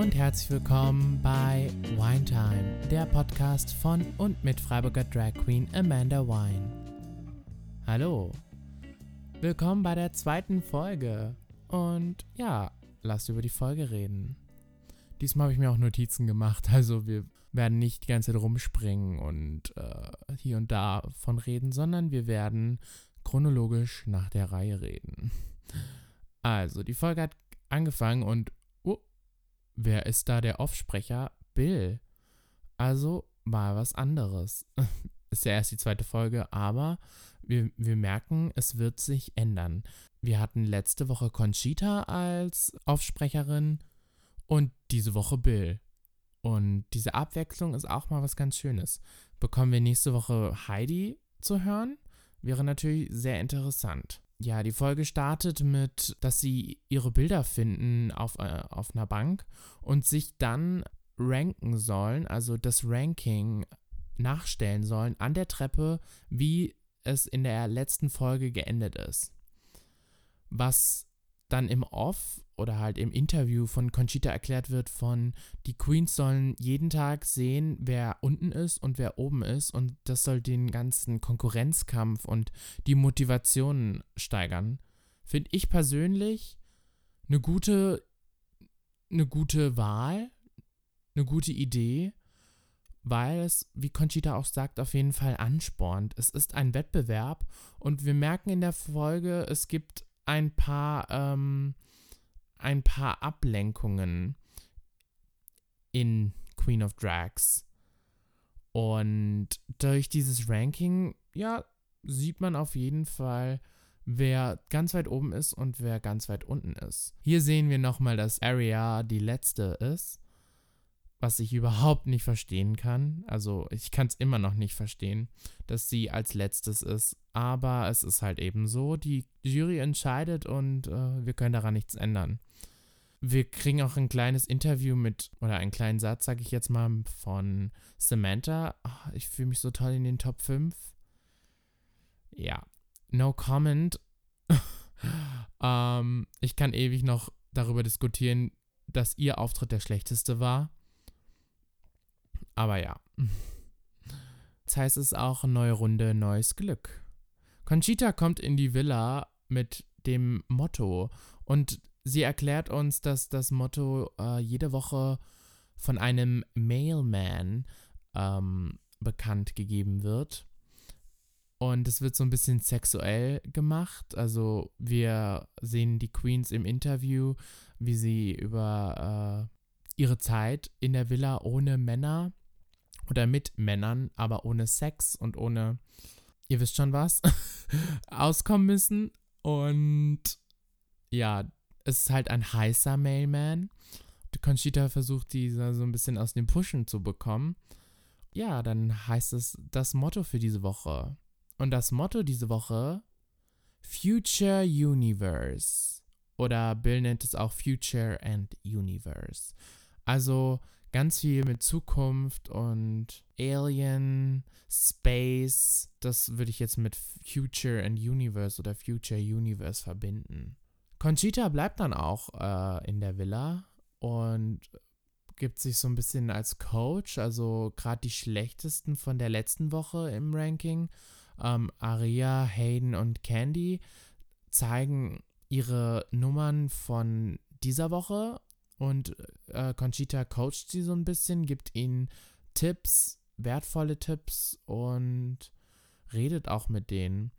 und herzlich willkommen bei Wine Time, der Podcast von und mit Freiburger Drag Queen Amanda Wine. Hallo, willkommen bei der zweiten Folge und ja, lasst über die Folge reden. Diesmal habe ich mir auch Notizen gemacht, also wir werden nicht die ganze Zeit rumspringen und äh, hier und da von reden, sondern wir werden chronologisch nach der Reihe reden. Also, die Folge hat angefangen und wer ist da der Offsprecher? Bill. Also mal was anderes. ist ja erst die zweite Folge, aber wir, wir merken, es wird sich ändern. Wir hatten letzte Woche Conchita als Aufsprecherin und diese Woche Bill. Und diese Abwechslung ist auch mal was ganz Schönes. Bekommen wir nächste Woche Heidi zu hören? Wäre natürlich sehr interessant. Ja, die Folge startet mit, dass sie ihre Bilder finden auf, äh, auf einer Bank und sich dann ranken sollen, also das Ranking nachstellen sollen an der Treppe, wie es in der letzten Folge geendet ist. Was dann im Off oder halt im Interview von Conchita erklärt wird von, die Queens sollen jeden Tag sehen, wer unten ist und wer oben ist und das soll den ganzen Konkurrenzkampf und die Motivation steigern. Finde ich persönlich eine gute, eine gute Wahl, eine gute Idee, weil es, wie Conchita auch sagt, auf jeden Fall anspornt. Es ist ein Wettbewerb und wir merken in der Folge, es gibt ein paar, ähm, ein paar Ablenkungen in Queen of Drags. Und durch dieses Ranking, ja, sieht man auf jeden Fall, wer ganz weit oben ist und wer ganz weit unten ist. Hier sehen wir nochmal, dass Aria die letzte ist was ich überhaupt nicht verstehen kann. Also ich kann es immer noch nicht verstehen, dass sie als letztes ist. Aber es ist halt eben so, die Jury entscheidet und äh, wir können daran nichts ändern. Wir kriegen auch ein kleines Interview mit, oder einen kleinen Satz, sage ich jetzt mal, von Samantha. Oh, ich fühle mich so toll in den Top 5. Ja, no comment. ähm, ich kann ewig noch darüber diskutieren, dass ihr Auftritt der schlechteste war. Aber ja. Das heißt es auch neue Runde, neues Glück. Conchita kommt in die Villa mit dem Motto und sie erklärt uns, dass das Motto äh, jede Woche von einem Mailman ähm, bekannt gegeben wird. Und es wird so ein bisschen sexuell gemacht. Also wir sehen die Queens im Interview, wie sie über äh, ihre Zeit in der Villa ohne Männer oder mit Männern, aber ohne Sex und ohne, ihr wisst schon was, auskommen müssen. Und ja, es ist halt ein heißer Mailman. Conchita versucht, dieser so ein bisschen aus dem Pushen zu bekommen. Ja, dann heißt es das Motto für diese Woche. Und das Motto diese Woche: Future Universe. Oder Bill nennt es auch Future and Universe. Also ganz viel mit Zukunft und Alien, Space. Das würde ich jetzt mit Future and Universe oder Future Universe verbinden. Conchita bleibt dann auch äh, in der Villa und gibt sich so ein bisschen als Coach, also gerade die schlechtesten von der letzten Woche im Ranking, ähm, Aria, Hayden und Candy, zeigen ihre Nummern von dieser Woche und äh, Conchita coacht sie so ein bisschen, gibt ihnen Tipps, wertvolle Tipps und redet auch mit denen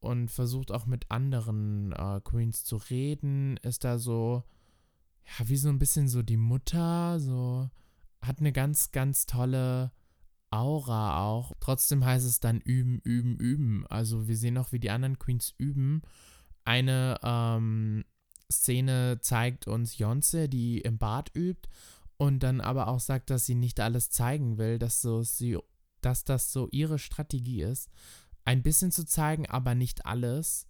und versucht auch mit anderen äh, Queens zu reden. Ist da so, ja, wie so ein bisschen so die Mutter, so hat eine ganz, ganz tolle Aura auch. Trotzdem heißt es dann üben, üben, üben. Also wir sehen auch, wie die anderen Queens üben. Eine ähm, Szene zeigt uns Jonze, die im Bad übt und dann aber auch sagt, dass sie nicht alles zeigen will, dass, so sie, dass das so ihre Strategie ist, ein bisschen zu zeigen, aber nicht alles.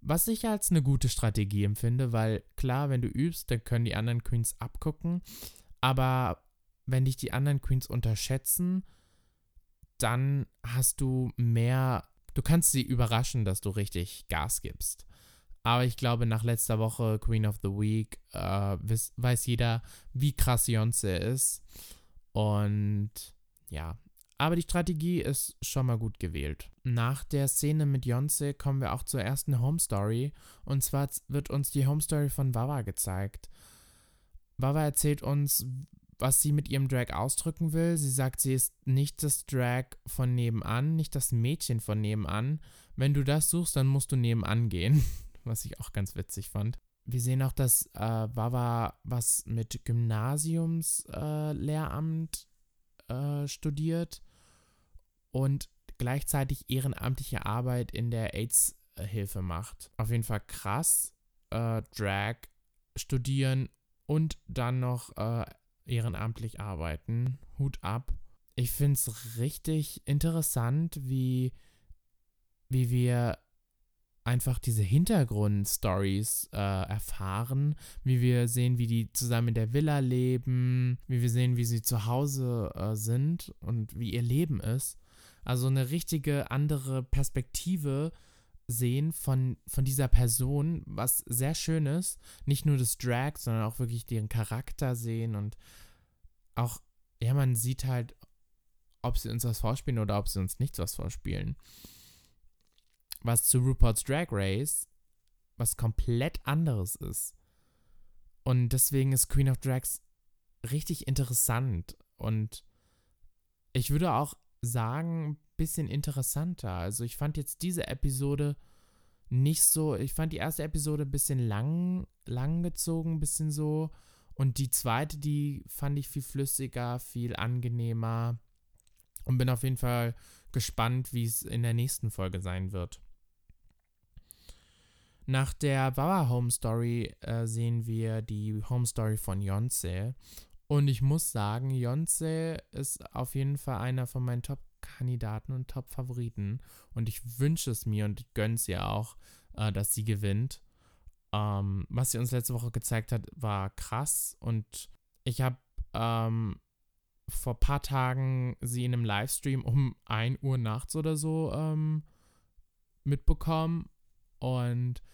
Was ich als eine gute Strategie empfinde, weil klar, wenn du übst, dann können die anderen Queens abgucken, aber wenn dich die anderen Queens unterschätzen, dann hast du mehr, du kannst sie überraschen, dass du richtig Gas gibst. Aber ich glaube, nach letzter Woche Queen of the Week äh, weiß, jeder, wie krass Beyoncé ist. Und ja, aber die Strategie ist schon mal gut gewählt. Nach der Szene mit Beyoncé kommen wir auch zur ersten Home Story. Und zwar wird uns die Home Story von Wawa gezeigt. Wawa erzählt uns, was sie mit ihrem Drag ausdrücken will. Sie sagt, sie ist nicht das Drag von nebenan, nicht das Mädchen von nebenan. Wenn du das suchst, dann musst du nebenan gehen. Was ich auch ganz witzig fand. Wir sehen auch, dass äh, Wawa was mit Gymnasiumslehramt äh, äh, studiert und gleichzeitig ehrenamtliche Arbeit in der AIDS-Hilfe macht. Auf jeden Fall krass. Äh, Drag studieren und dann noch äh, ehrenamtlich arbeiten. Hut ab. Ich finde es richtig interessant, wie, wie wir einfach diese Hintergrundstories äh, erfahren, wie wir sehen, wie die zusammen in der Villa leben, wie wir sehen, wie sie zu Hause äh, sind und wie ihr Leben ist. Also eine richtige andere Perspektive sehen von, von dieser Person, was sehr schön ist. Nicht nur das Drag, sondern auch wirklich deren Charakter sehen und auch, ja, man sieht halt, ob sie uns was vorspielen oder ob sie uns nichts was vorspielen. Was zu RuPaul's Drag Race was komplett anderes ist. Und deswegen ist Queen of Drags richtig interessant und ich würde auch sagen, ein bisschen interessanter. Also ich fand jetzt diese Episode nicht so, ich fand die erste Episode ein bisschen lang, lang gezogen, ein bisschen so. Und die zweite, die fand ich viel flüssiger, viel angenehmer. Und bin auf jeden Fall gespannt, wie es in der nächsten Folge sein wird. Nach der Wawa Home Story äh, sehen wir die Home Story von Yonce. Und ich muss sagen, Yonce ist auf jeden Fall einer von meinen Top-Kandidaten und Top-Favoriten. Und ich wünsche es mir und gönne es ihr auch, äh, dass sie gewinnt. Ähm, was sie uns letzte Woche gezeigt hat, war krass. Und ich habe ähm, vor ein paar Tagen sie in einem Livestream um 1 Uhr nachts oder so ähm, mitbekommen. Und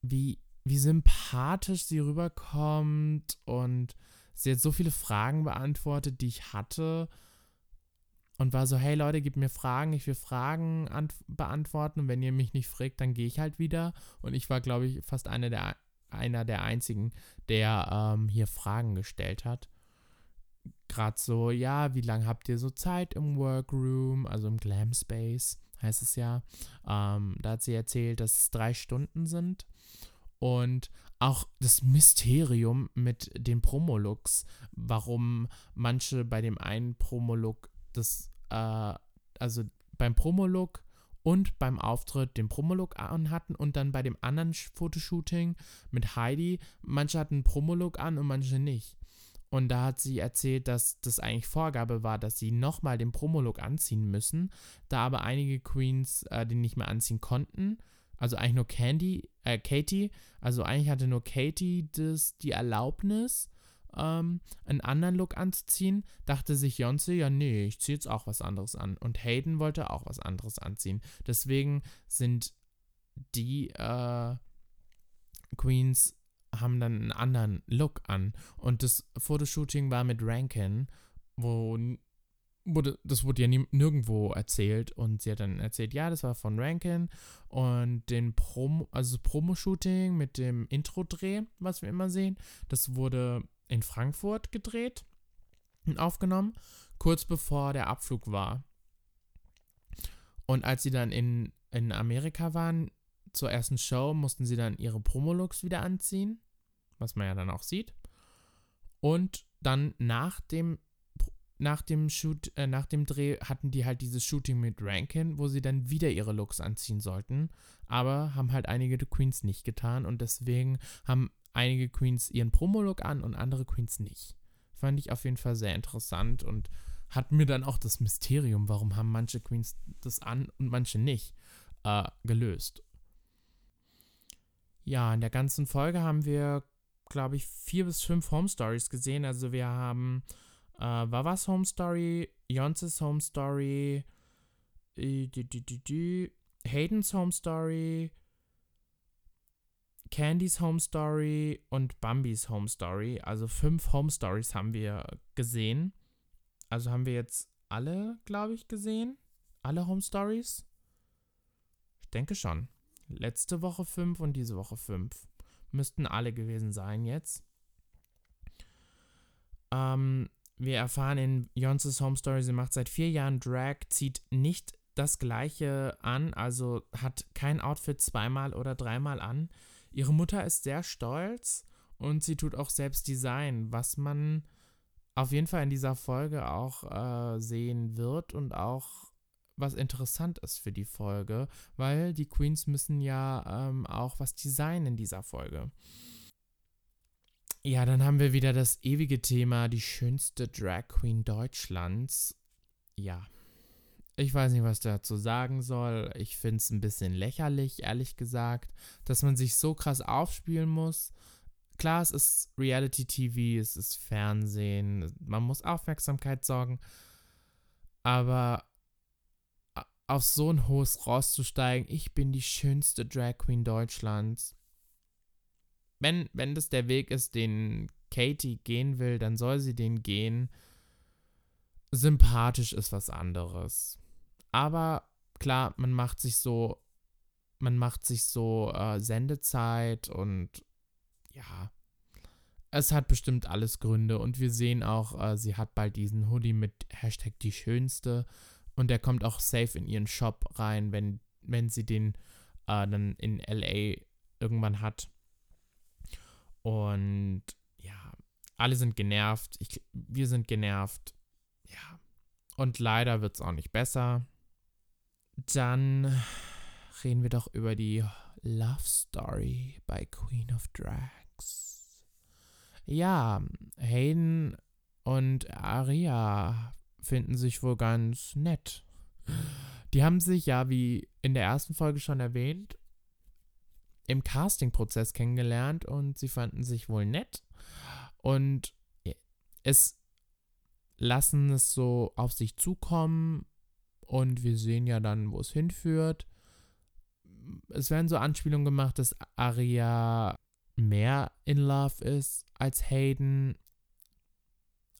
wie, wie sympathisch sie rüberkommt und Sie hat so viele Fragen beantwortet, die ich hatte. Und war so, hey Leute, gebt mir Fragen, ich will Fragen beantworten. Und wenn ihr mich nicht fragt, dann gehe ich halt wieder. Und ich war, glaube ich, fast einer der, einer der einzigen, der ähm, hier Fragen gestellt hat. Gerade so, ja, wie lange habt ihr so Zeit im Workroom, also im Glam Space, heißt es ja. Ähm, da hat sie erzählt, dass es drei Stunden sind. Und auch das Mysterium mit den Promolooks, warum manche bei dem einen Promolook das, äh, also beim Promolook und beim Auftritt den Promolook an hatten und dann bei dem anderen Fotoshooting mit Heidi, manche hatten Promolook an und manche nicht. Und da hat sie erzählt, dass das eigentlich Vorgabe war, dass sie nochmal den Promolook anziehen müssen, da aber einige Queens äh, den nicht mehr anziehen konnten also eigentlich nur Candy, äh, Katie, also eigentlich hatte nur Katie das, die Erlaubnis, ähm, einen anderen Look anzuziehen, dachte sich Jonce, ja nee, ich ziehe jetzt auch was anderes an. Und Hayden wollte auch was anderes anziehen. Deswegen sind die äh, Queens haben dann einen anderen Look an. Und das Fotoshooting war mit Rankin, wo wurde, das wurde ja nie, nirgendwo erzählt und sie hat dann erzählt, ja, das war von Rankin und den Promo, also Promo-Shooting mit dem Intro-Dreh, was wir immer sehen, das wurde in Frankfurt gedreht und aufgenommen, kurz bevor der Abflug war. Und als sie dann in, in Amerika waren, zur ersten Show, mussten sie dann ihre Promo-Looks wieder anziehen, was man ja dann auch sieht. Und dann nach dem nach dem Shoot, äh, nach dem Dreh hatten die halt dieses Shooting mit Rankin, wo sie dann wieder ihre Looks anziehen sollten. Aber haben halt einige Queens nicht getan und deswegen haben einige Queens ihren Promo-Look an und andere Queens nicht. Fand ich auf jeden Fall sehr interessant und hat mir dann auch das Mysterium, warum haben manche Queens das an und manche nicht, äh, gelöst. Ja, in der ganzen Folge haben wir, glaube ich, vier bis fünf Home Stories gesehen. Also wir haben äh, Wawas Home Story, Jonces Home Story, äh, Haydens Home Story, Candys Home Story und Bambis Home Story. Also fünf Home Stories haben wir gesehen. Also haben wir jetzt alle, glaube ich, gesehen. Alle Home Stories. Ich denke schon. Letzte Woche fünf und diese Woche fünf. Müssten alle gewesen sein jetzt. Ähm, wir erfahren in Beyoncé's Home Story, sie macht seit vier Jahren Drag, zieht nicht das gleiche an, also hat kein Outfit zweimal oder dreimal an. Ihre Mutter ist sehr stolz und sie tut auch selbst Design, was man auf jeden Fall in dieser Folge auch äh, sehen wird und auch was interessant ist für die Folge, weil die Queens müssen ja ähm, auch was designen in dieser Folge. Ja, dann haben wir wieder das ewige Thema, die schönste Drag Queen Deutschlands. Ja, ich weiß nicht, was dazu sagen soll. Ich finde es ein bisschen lächerlich, ehrlich gesagt, dass man sich so krass aufspielen muss. Klar, es ist Reality-TV, es ist Fernsehen, man muss Aufmerksamkeit sorgen, aber auf so ein hohes Ross zu steigen, ich bin die schönste Drag Queen Deutschlands, wenn, wenn das der Weg ist, den Katie gehen will, dann soll sie den gehen. Sympathisch ist was anderes. Aber klar, man macht sich so, man macht sich so äh, Sendezeit und ja, es hat bestimmt alles Gründe und wir sehen auch, äh, sie hat bald diesen Hoodie mit Hashtag die schönste und der kommt auch safe in ihren Shop rein, wenn, wenn sie den äh, dann in LA irgendwann hat. Und ja, alle sind genervt. Ich, wir sind genervt. Ja. Und leider wird es auch nicht besser. Dann reden wir doch über die Love Story bei Queen of Drags. Ja, Hayden und Aria finden sich wohl ganz nett. Die haben sich ja, wie in der ersten Folge schon erwähnt, im Casting-Prozess kennengelernt und sie fanden sich wohl nett. Und es lassen es so auf sich zukommen und wir sehen ja dann, wo es hinführt. Es werden so Anspielungen gemacht, dass Aria mehr in Love ist als Hayden.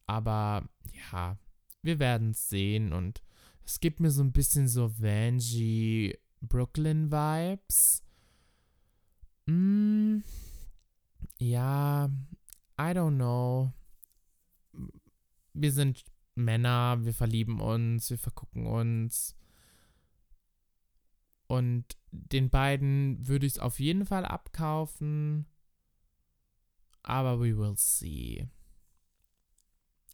Aber ja, wir werden es sehen und es gibt mir so ein bisschen so Vanjie Brooklyn Vibes. Mm, ja, I don't know. Wir sind Männer, wir verlieben uns, wir vergucken uns. Und den beiden würde ich es auf jeden Fall abkaufen. Aber we will see.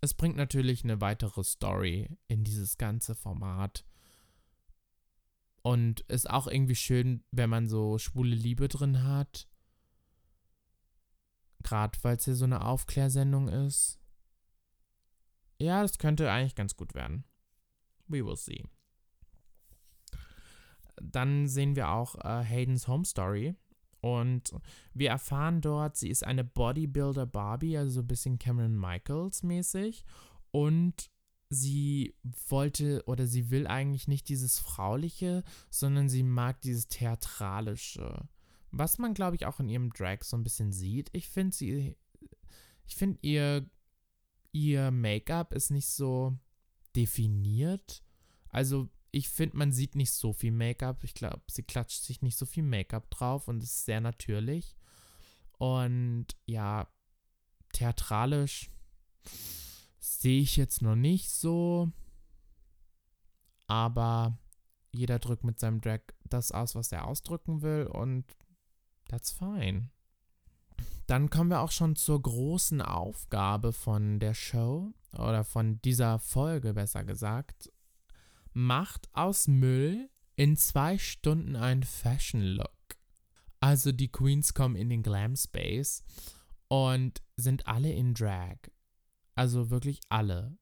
Es bringt natürlich eine weitere Story in dieses ganze Format. Und ist auch irgendwie schön, wenn man so schwule Liebe drin hat. Gerade weil es hier so eine Aufklärsendung ist. Ja, das könnte eigentlich ganz gut werden. We will see. Dann sehen wir auch äh, Haydens Home Story. Und wir erfahren dort, sie ist eine Bodybuilder Barbie, also so ein bisschen Cameron Michaels mäßig. Und sie wollte oder sie will eigentlich nicht dieses Frauliche, sondern sie mag dieses Theatralische. Was man, glaube ich, auch in ihrem Drag so ein bisschen sieht. Ich finde sie, ich finde ihr, ihr Make-up ist nicht so definiert. Also ich finde, man sieht nicht so viel Make-up. Ich glaube, sie klatscht sich nicht so viel Make-up drauf und ist sehr natürlich. Und ja, theatralisch sehe ich jetzt noch nicht so. Aber jeder drückt mit seinem Drag das aus, was er ausdrücken will und that's fine. Dann kommen wir auch schon zur großen Aufgabe von der Show oder von dieser Folge besser gesagt. Macht aus Müll in zwei Stunden einen Fashion Look. Also die Queens kommen in den Glam Space und sind alle in Drag. Also wirklich alle.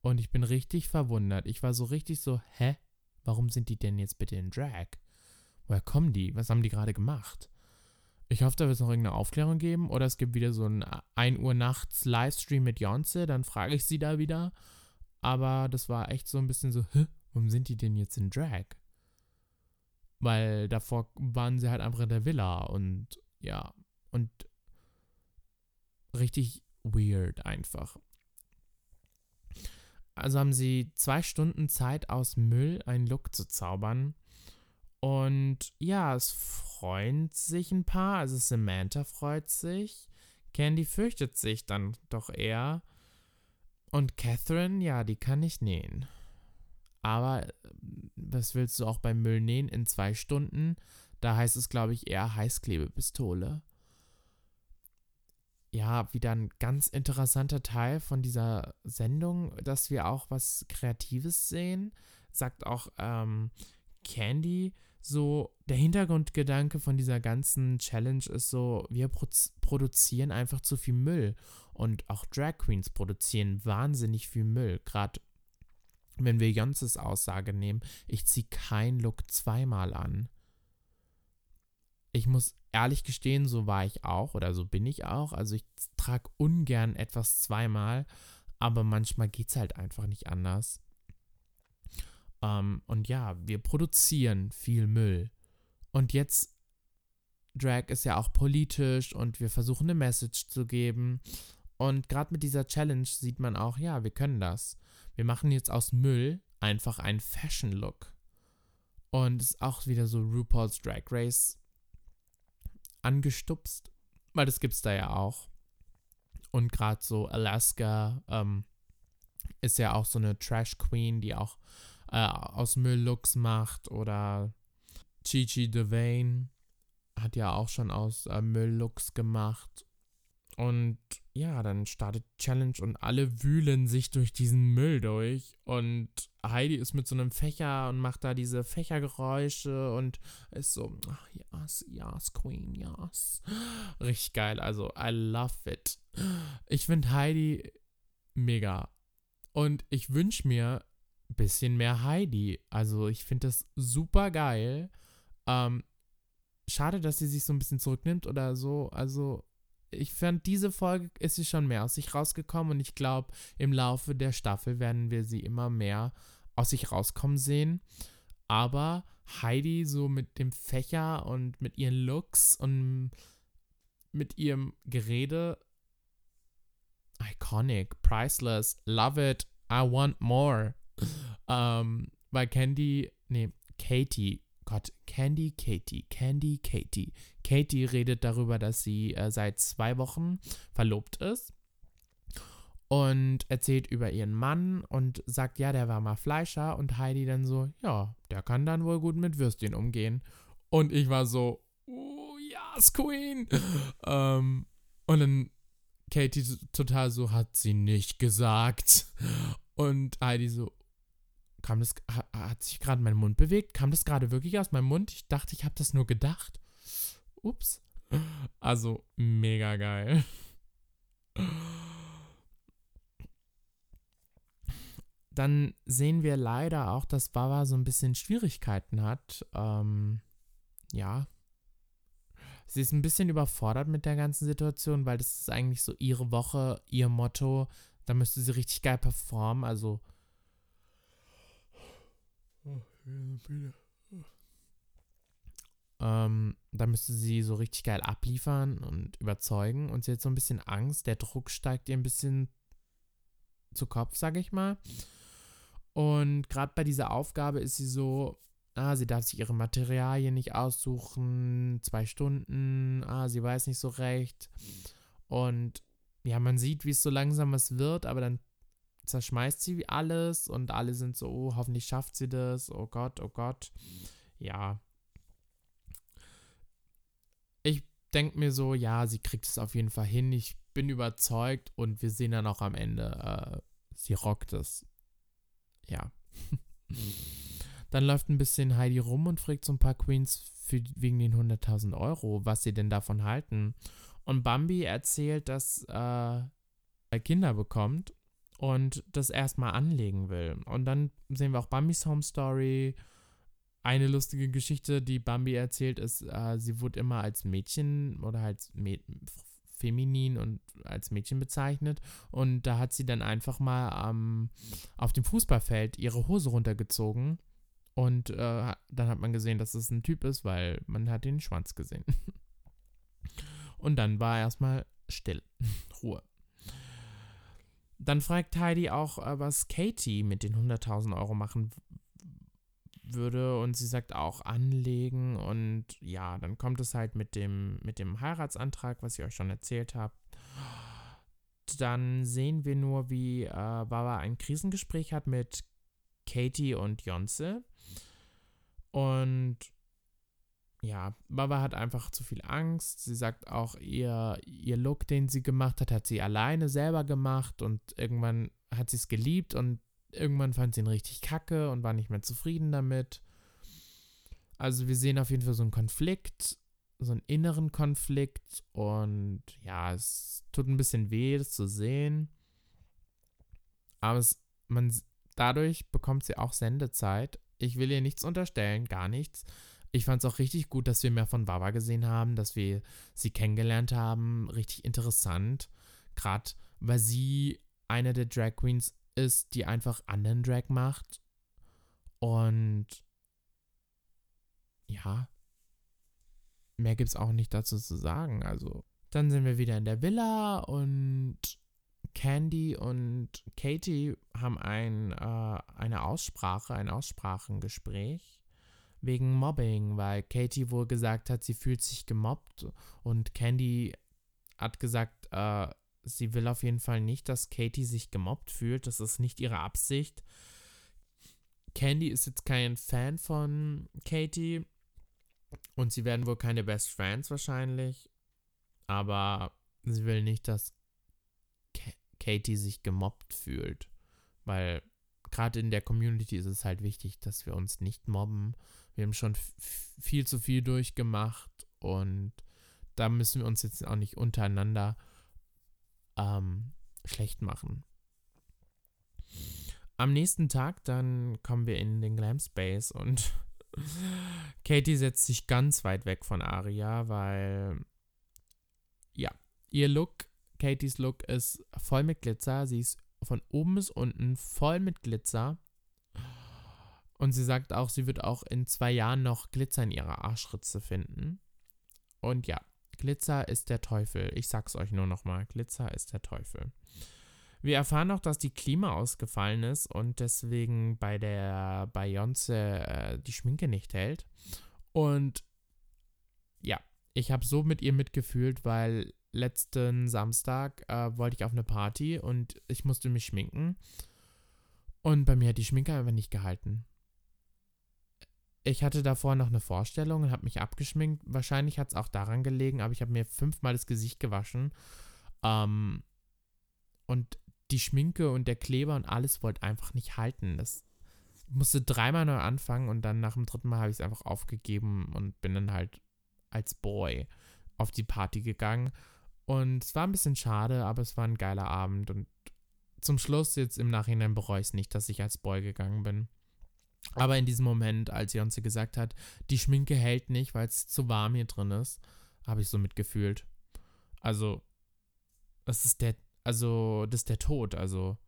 Und ich bin richtig verwundert. Ich war so richtig so, hä? Warum sind die denn jetzt bitte in Drag? Woher kommen die? Was haben die gerade gemacht? Ich hoffe, da wird es noch irgendeine Aufklärung geben. Oder es gibt wieder so einen 1 Uhr nachts Livestream mit Jonze. Dann frage ich sie da wieder. Aber das war echt so ein bisschen so, hä? Warum sind die denn jetzt in Drag? Weil davor waren sie halt einfach in der Villa. Und ja. Und richtig weird einfach. Also haben sie zwei Stunden Zeit, aus Müll einen Look zu zaubern. Und ja, es freuen sich ein paar. Also Samantha freut sich. Candy fürchtet sich dann doch eher. Und Catherine, ja, die kann nicht nähen. Aber was willst du auch beim Müll nähen in zwei Stunden? Da heißt es, glaube ich, eher Heißklebepistole. Ja, wieder ein ganz interessanter Teil von dieser Sendung, dass wir auch was Kreatives sehen. Sagt auch ähm, Candy, so der Hintergrundgedanke von dieser ganzen Challenge ist so, wir pro produzieren einfach zu viel Müll. Und auch Drag Queens produzieren wahnsinnig viel Müll. Gerade wenn wir Jonses Aussage nehmen, ich ziehe keinen Look zweimal an. Ich muss ehrlich gestehen, so war ich auch oder so bin ich auch. Also ich trage ungern etwas zweimal, aber manchmal geht es halt einfach nicht anders. Ähm, und ja, wir produzieren viel Müll. Und jetzt, Drag ist ja auch politisch und wir versuchen eine Message zu geben. Und gerade mit dieser Challenge sieht man auch, ja, wir können das. Wir machen jetzt aus Müll einfach einen Fashion-Look. Und es ist auch wieder so RuPaul's Drag Race angestupst, weil das gibt es da ja auch. Und gerade so Alaska ähm, ist ja auch so eine Trash Queen, die auch äh, aus Müll Looks macht. Oder Chichi Devane hat ja auch schon aus äh, Müll Looks gemacht. Und ja, dann startet Challenge und alle wühlen sich durch diesen Müll durch. Und Heidi ist mit so einem Fächer und macht da diese Fächergeräusche und ist so, ach, yes, yes, Queen, yes. Richtig geil. Also, I love it. Ich finde Heidi mega. Und ich wünsche mir ein bisschen mehr Heidi. Also, ich finde das super geil. Ähm, schade, dass sie sich so ein bisschen zurücknimmt oder so. Also, ich fand, diese Folge ist sie schon mehr aus sich rausgekommen und ich glaube, im Laufe der Staffel werden wir sie immer mehr aus sich rauskommen sehen. Aber Heidi so mit dem Fächer und mit ihren Looks und mit ihrem Gerede, iconic, priceless, love it, I want more. ähm, weil Candy, nee, Katie Gott, Candy Katie, Candy Katie. Katie redet darüber, dass sie äh, seit zwei Wochen verlobt ist und erzählt über ihren Mann und sagt, ja, der war mal Fleischer und Heidi dann so, ja, der kann dann wohl gut mit Würstchen umgehen. Und ich war so, oh, yes, Queen. ähm, und dann Katie total so, hat sie nicht gesagt. Und Heidi so, Kam das, hat sich gerade mein Mund bewegt? Kam das gerade wirklich aus meinem Mund? Ich dachte, ich habe das nur gedacht. Ups. Also, mega geil. Dann sehen wir leider auch, dass Baba so ein bisschen Schwierigkeiten hat. Ähm, ja. Sie ist ein bisschen überfordert mit der ganzen Situation, weil das ist eigentlich so ihre Woche, ihr Motto. Da müsste sie richtig geil performen. Also ähm, da müsste sie so richtig geil abliefern und überzeugen. Und sie hat so ein bisschen Angst. Der Druck steigt ihr ein bisschen zu Kopf, sage ich mal. Und gerade bei dieser Aufgabe ist sie so, ah, sie darf sich ihre Materialien nicht aussuchen, zwei Stunden, ah, sie weiß nicht so recht. Und ja, man sieht, wie es so langsam was wird, aber dann zerschmeißt sie alles und alle sind so, oh, hoffentlich schafft sie das, oh Gott, oh Gott. Ja. Ich denke mir so, ja, sie kriegt es auf jeden Fall hin. Ich bin überzeugt und wir sehen dann auch am Ende, äh, sie rockt es. Ja. dann läuft ein bisschen Heidi rum und fragt so ein paar Queens für, wegen den 100.000 Euro, was sie denn davon halten. Und Bambi erzählt, dass äh, er Kinder bekommt und das erstmal anlegen will. Und dann sehen wir auch Bambis Home Story. Eine lustige Geschichte, die Bambi erzählt, ist, äh, sie wurde immer als Mädchen oder als Mä feminin und als Mädchen bezeichnet. Und da hat sie dann einfach mal ähm, auf dem Fußballfeld ihre Hose runtergezogen. Und äh, dann hat man gesehen, dass es ein Typ ist, weil man hat den Schwanz gesehen. Und dann war erstmal still, Ruhe. Dann fragt Heidi auch, äh, was Katie mit den 100.000 Euro machen würde und sie sagt auch anlegen und ja, dann kommt es halt mit dem, mit dem Heiratsantrag, was ich euch schon erzählt habe. Dann sehen wir nur, wie äh, Baba ein Krisengespräch hat mit Katie und Jonze. Und ja, Baba hat einfach zu viel Angst. Sie sagt auch, ihr, ihr Look, den sie gemacht hat, hat sie alleine selber gemacht und irgendwann hat sie es geliebt und irgendwann fand sie ihn richtig kacke und war nicht mehr zufrieden damit. Also wir sehen auf jeden Fall so einen Konflikt, so einen inneren Konflikt und ja, es tut ein bisschen weh, das zu sehen. Aber es, man, dadurch bekommt sie auch Sendezeit. Ich will ihr nichts unterstellen, gar nichts. Ich fand es auch richtig gut, dass wir mehr von Wawa gesehen haben, dass wir sie kennengelernt haben. Richtig interessant. Gerade weil sie eine der Drag Queens ist, die einfach anderen Drag macht. Und ja, mehr gibt es auch nicht dazu zu sagen. Also, dann sind wir wieder in der Villa und Candy und Katie haben ein, äh, eine Aussprache, ein Aussprachengespräch wegen Mobbing, weil Katie wohl gesagt hat, sie fühlt sich gemobbt und Candy hat gesagt, äh, sie will auf jeden Fall nicht, dass Katie sich gemobbt fühlt. Das ist nicht ihre Absicht. Candy ist jetzt kein Fan von Katie und sie werden wohl keine Best Friends wahrscheinlich. Aber sie will nicht, dass Katie sich gemobbt fühlt. Weil gerade in der Community ist es halt wichtig, dass wir uns nicht mobben. Wir haben schon viel zu viel durchgemacht und da müssen wir uns jetzt auch nicht untereinander ähm, schlecht machen. Am nächsten Tag dann kommen wir in den Glam Space und Katie setzt sich ganz weit weg von Aria, weil ja, ihr Look, Katies Look ist voll mit Glitzer. Sie ist von oben bis unten voll mit Glitzer. Und sie sagt auch, sie wird auch in zwei Jahren noch Glitzer in ihrer Arschritze finden. Und ja, Glitzer ist der Teufel. Ich sag's euch nur nochmal. Glitzer ist der Teufel. Wir erfahren auch, dass die Klima ausgefallen ist und deswegen bei der Beyoncé äh, die Schminke nicht hält. Und ja, ich habe so mit ihr mitgefühlt, weil letzten Samstag äh, wollte ich auf eine Party und ich musste mich schminken. Und bei mir hat die Schminke einfach nicht gehalten ich hatte davor noch eine Vorstellung und habe mich abgeschminkt. Wahrscheinlich hat es auch daran gelegen, aber ich habe mir fünfmal das Gesicht gewaschen. Ähm, und die Schminke und der Kleber und alles wollte einfach nicht halten. Das musste dreimal neu anfangen und dann nach dem dritten Mal habe ich es einfach aufgegeben und bin dann halt als Boy auf die Party gegangen. Und es war ein bisschen schade, aber es war ein geiler Abend. Und zum Schluss, jetzt im Nachhinein bereue ich es nicht, dass ich als Boy gegangen bin. Aber in diesem Moment, als Jonze gesagt hat, die Schminke hält nicht, weil es zu warm hier drin ist, habe ich so mitgefühlt. Also, das ist der, also, das ist der Tod. Also,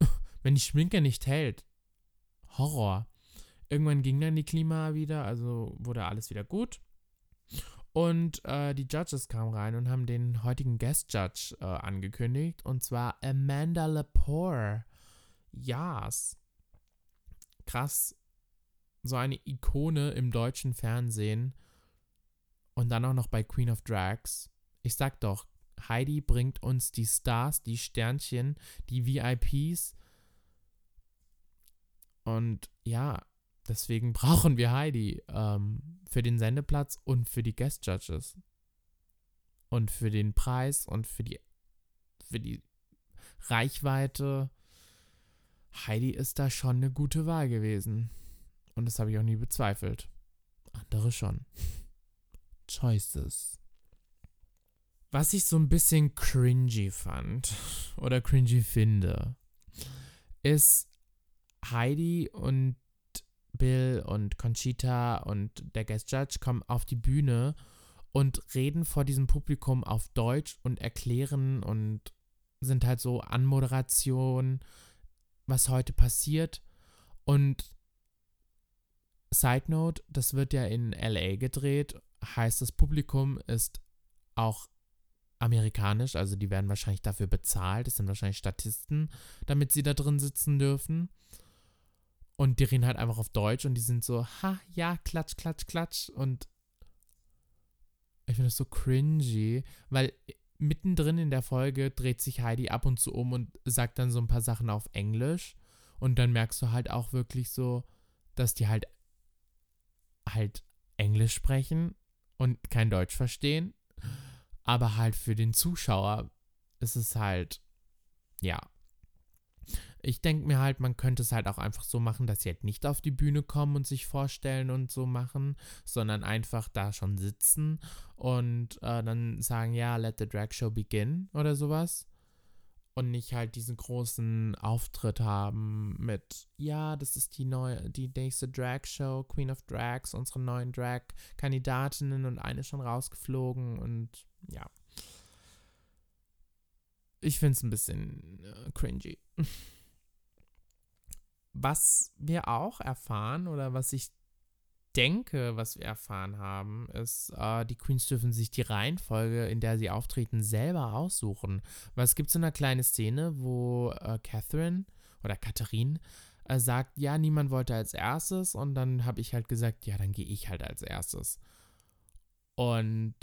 wenn die Schminke nicht hält, Horror. Irgendwann ging dann die Klima wieder, also wurde alles wieder gut. Und äh, die Judges kamen rein und haben den heutigen Guest Judge äh, angekündigt. Und zwar Amanda Lepore. Yes. Krass so eine Ikone im deutschen Fernsehen und dann auch noch bei Queen of Drags. Ich sag doch, Heidi bringt uns die Stars, die Sternchen, die VIPs. Und ja, deswegen brauchen wir Heidi ähm, für den Sendeplatz und für die Guest Judges. Und für den Preis und für die, für die Reichweite. Heidi ist da schon eine gute Wahl gewesen. Und das habe ich auch nie bezweifelt. Andere schon. Choices. Was ich so ein bisschen cringy fand oder cringy finde, ist Heidi und Bill und Conchita und der Guest Judge kommen auf die Bühne und reden vor diesem Publikum auf Deutsch und erklären und sind halt so an Moderation, was heute passiert. Und Side Note, das wird ja in LA gedreht, heißt das Publikum ist auch amerikanisch, also die werden wahrscheinlich dafür bezahlt, das sind wahrscheinlich Statisten, damit sie da drin sitzen dürfen. Und die reden halt einfach auf Deutsch und die sind so, ha, ja, klatsch, klatsch, klatsch. Und ich finde das so cringy, weil mittendrin in der Folge dreht sich Heidi ab und zu um und sagt dann so ein paar Sachen auf Englisch. Und dann merkst du halt auch wirklich so, dass die halt halt Englisch sprechen und kein Deutsch verstehen. Aber halt für den Zuschauer ist es halt, ja. Ich denke mir halt, man könnte es halt auch einfach so machen, dass sie halt nicht auf die Bühne kommen und sich vorstellen und so machen, sondern einfach da schon sitzen und äh, dann sagen, ja, let the drag show begin oder sowas und nicht halt diesen großen Auftritt haben mit, ja, das ist die neue, die nächste Drag-Show, Queen of Drags, unsere neuen Drag-Kandidatinnen und eine schon rausgeflogen und ja. Ich finde es ein bisschen äh, cringy. Was wir auch erfahren oder was ich denke, was wir erfahren haben, ist, äh, die Queens dürfen sich die Reihenfolge, in der sie auftreten, selber aussuchen. Weil es gibt so eine kleine Szene, wo äh, Catherine oder Katharine äh, sagt, ja, niemand wollte als erstes und dann habe ich halt gesagt, ja, dann gehe ich halt als erstes. Und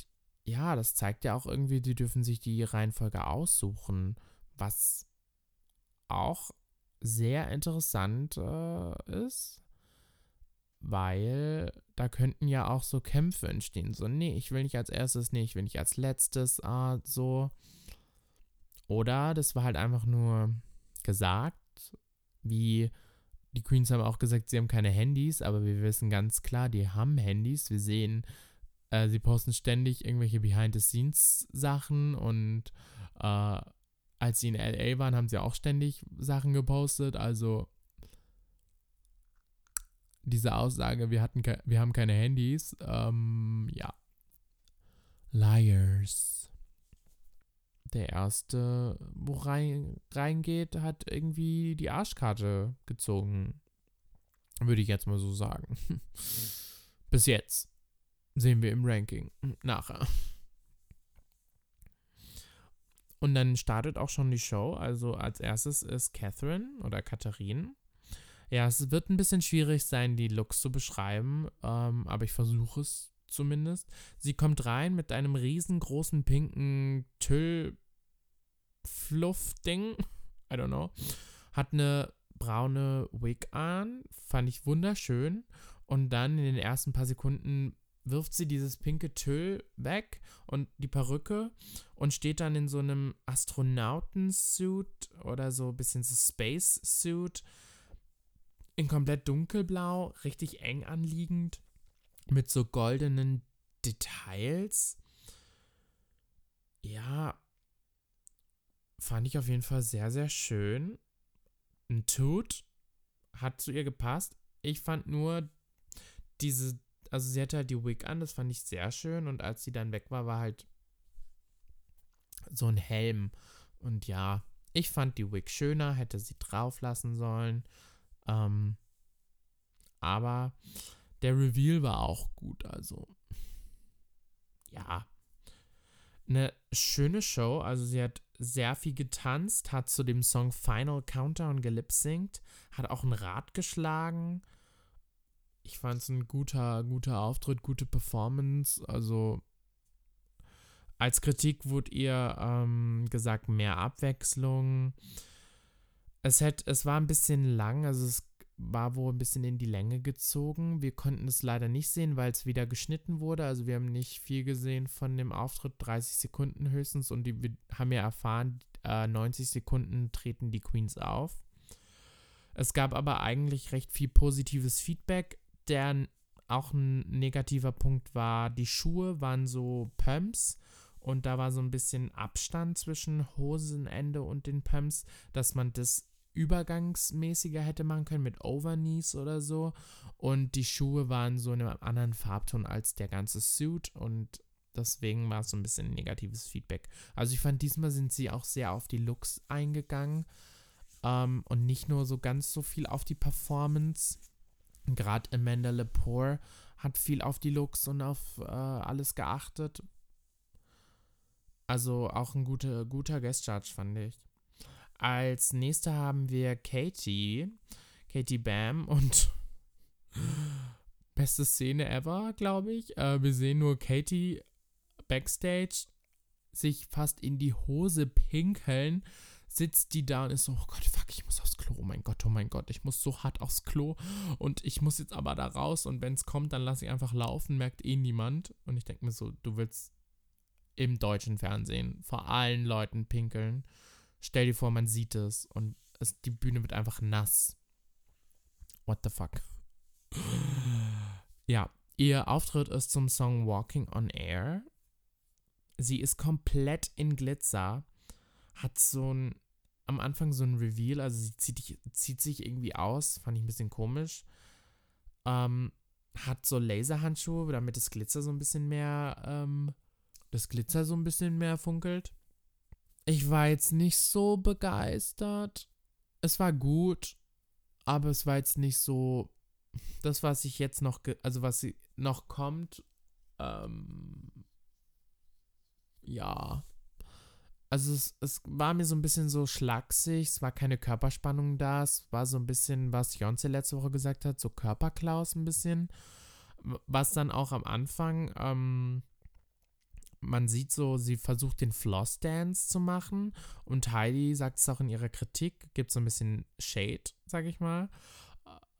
ja, das zeigt ja auch irgendwie, die dürfen sich die Reihenfolge aussuchen, was auch sehr interessant äh, ist weil da könnten ja auch so Kämpfe entstehen. So, nee, ich will nicht als erstes, nee, ich will nicht als letztes, ah, so. Oder das war halt einfach nur gesagt, wie die Queens haben auch gesagt, sie haben keine Handys, aber wir wissen ganz klar, die haben Handys. Wir sehen, äh, sie posten ständig irgendwelche Behind-the-Scenes-Sachen und äh, als sie in LA waren, haben sie auch ständig Sachen gepostet. Also diese Aussage, wir, hatten wir haben keine Handys, ähm, ja. Liars. Der erste, wo rein, reingeht, hat irgendwie die Arschkarte gezogen. Würde ich jetzt mal so sagen. Bis jetzt. Sehen wir im Ranking. Nachher. Und dann startet auch schon die Show. Also als erstes ist Catherine oder Katharine ja, es wird ein bisschen schwierig sein, die Looks zu beschreiben, ähm, aber ich versuche es zumindest. Sie kommt rein mit einem riesengroßen pinken Tüll-Fluff-Ding. I don't know. Hat eine braune Wig an, fand ich wunderschön. Und dann in den ersten paar Sekunden wirft sie dieses pinke Tüll weg und die Perücke und steht dann in so einem Astronautensuit oder so ein bisschen so Space-Suit in komplett dunkelblau, richtig eng anliegend, mit so goldenen Details. Ja, fand ich auf jeden Fall sehr, sehr schön. Ein Toot hat zu ihr gepasst. Ich fand nur diese, also sie hatte halt die Wig an, das fand ich sehr schön. Und als sie dann weg war, war halt so ein Helm. Und ja, ich fand die Wig schöner, hätte sie drauf lassen sollen. Ähm, aber der Reveal war auch gut, also ja. Eine schöne Show, also sie hat sehr viel getanzt, hat zu dem Song Final Countdown gelipsingt, hat auch ein Rad geschlagen. Ich fand es ein guter, guter Auftritt, gute Performance. Also als Kritik wurde ihr ähm, gesagt, mehr Abwechslung. Es, hätte, es war ein bisschen lang, also es war wohl ein bisschen in die Länge gezogen. Wir konnten es leider nicht sehen, weil es wieder geschnitten wurde. Also wir haben nicht viel gesehen von dem Auftritt, 30 Sekunden höchstens. Und die, wir haben ja erfahren, äh, 90 Sekunden treten die Queens auf. Es gab aber eigentlich recht viel positives Feedback. Der auch ein negativer Punkt war, die Schuhe waren so Pumps und da war so ein bisschen Abstand zwischen Hosenende und den Pumps, dass man das übergangsmäßiger hätte machen können mit Overknees oder so. Und die Schuhe waren so in einem anderen Farbton als der ganze Suit und deswegen war es so ein bisschen negatives Feedback. Also ich fand, diesmal sind sie auch sehr auf die Looks eingegangen ähm, und nicht nur so ganz so viel auf die Performance. Gerade Amanda Lepore hat viel auf die Looks und auf äh, alles geachtet. Also auch ein guter, guter Guest Judge, fand ich. Als nächste haben wir Katie, Katie Bam und beste Szene ever, glaube ich. Äh, wir sehen nur Katie backstage sich fast in die Hose pinkeln, sitzt die da und ist so, oh Gott, fuck, ich muss aufs Klo, oh mein Gott, oh mein Gott, ich muss so hart aufs Klo und ich muss jetzt aber da raus und wenn es kommt, dann lasse ich einfach laufen, merkt eh niemand. Und ich denke mir so, du willst im deutschen Fernsehen vor allen Leuten pinkeln. Stell dir vor, man sieht es und es, die Bühne wird einfach nass. What the fuck? Ja, ihr Auftritt ist zum Song Walking on Air. Sie ist komplett in Glitzer, hat so ein, am Anfang so ein Reveal, also sie zieht, zieht sich irgendwie aus, fand ich ein bisschen komisch. Ähm, hat so Laserhandschuhe, damit das Glitzer so ein bisschen mehr, ähm, das Glitzer so ein bisschen mehr funkelt. Ich war jetzt nicht so begeistert. Es war gut, aber es war jetzt nicht so das, was ich jetzt noch, also was noch kommt, ähm, ja. Also es, es war mir so ein bisschen so schlaksig, es war keine Körperspannung da, es war so ein bisschen, was Jonze letzte Woche gesagt hat, so Körperklaus ein bisschen. Was dann auch am Anfang, ähm, man sieht so, sie versucht den Floss Dance zu machen und Heidi sagt es auch in ihrer Kritik, gibt so ein bisschen Shade, sag ich mal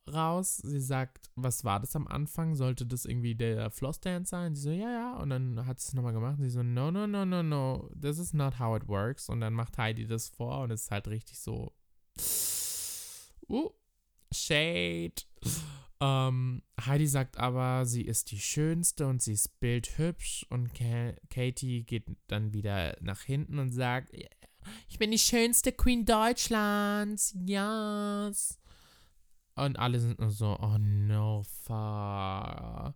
raus. Sie sagt, was war das am Anfang? Sollte das irgendwie der Floss Dance sein? Sie so, ja, ja. Und dann hat sie es nochmal gemacht. Und sie so, no, no, no, no, no. This is not how it works. Und dann macht Heidi das vor und es ist halt richtig so. Uh, Shade. Ähm, Heidi sagt aber, sie ist die Schönste und sie ist bildhübsch. Und Ka Katie geht dann wieder nach hinten und sagt, ich bin die schönste Queen Deutschlands. Yes. Und alle sind nur so, oh no, fuck.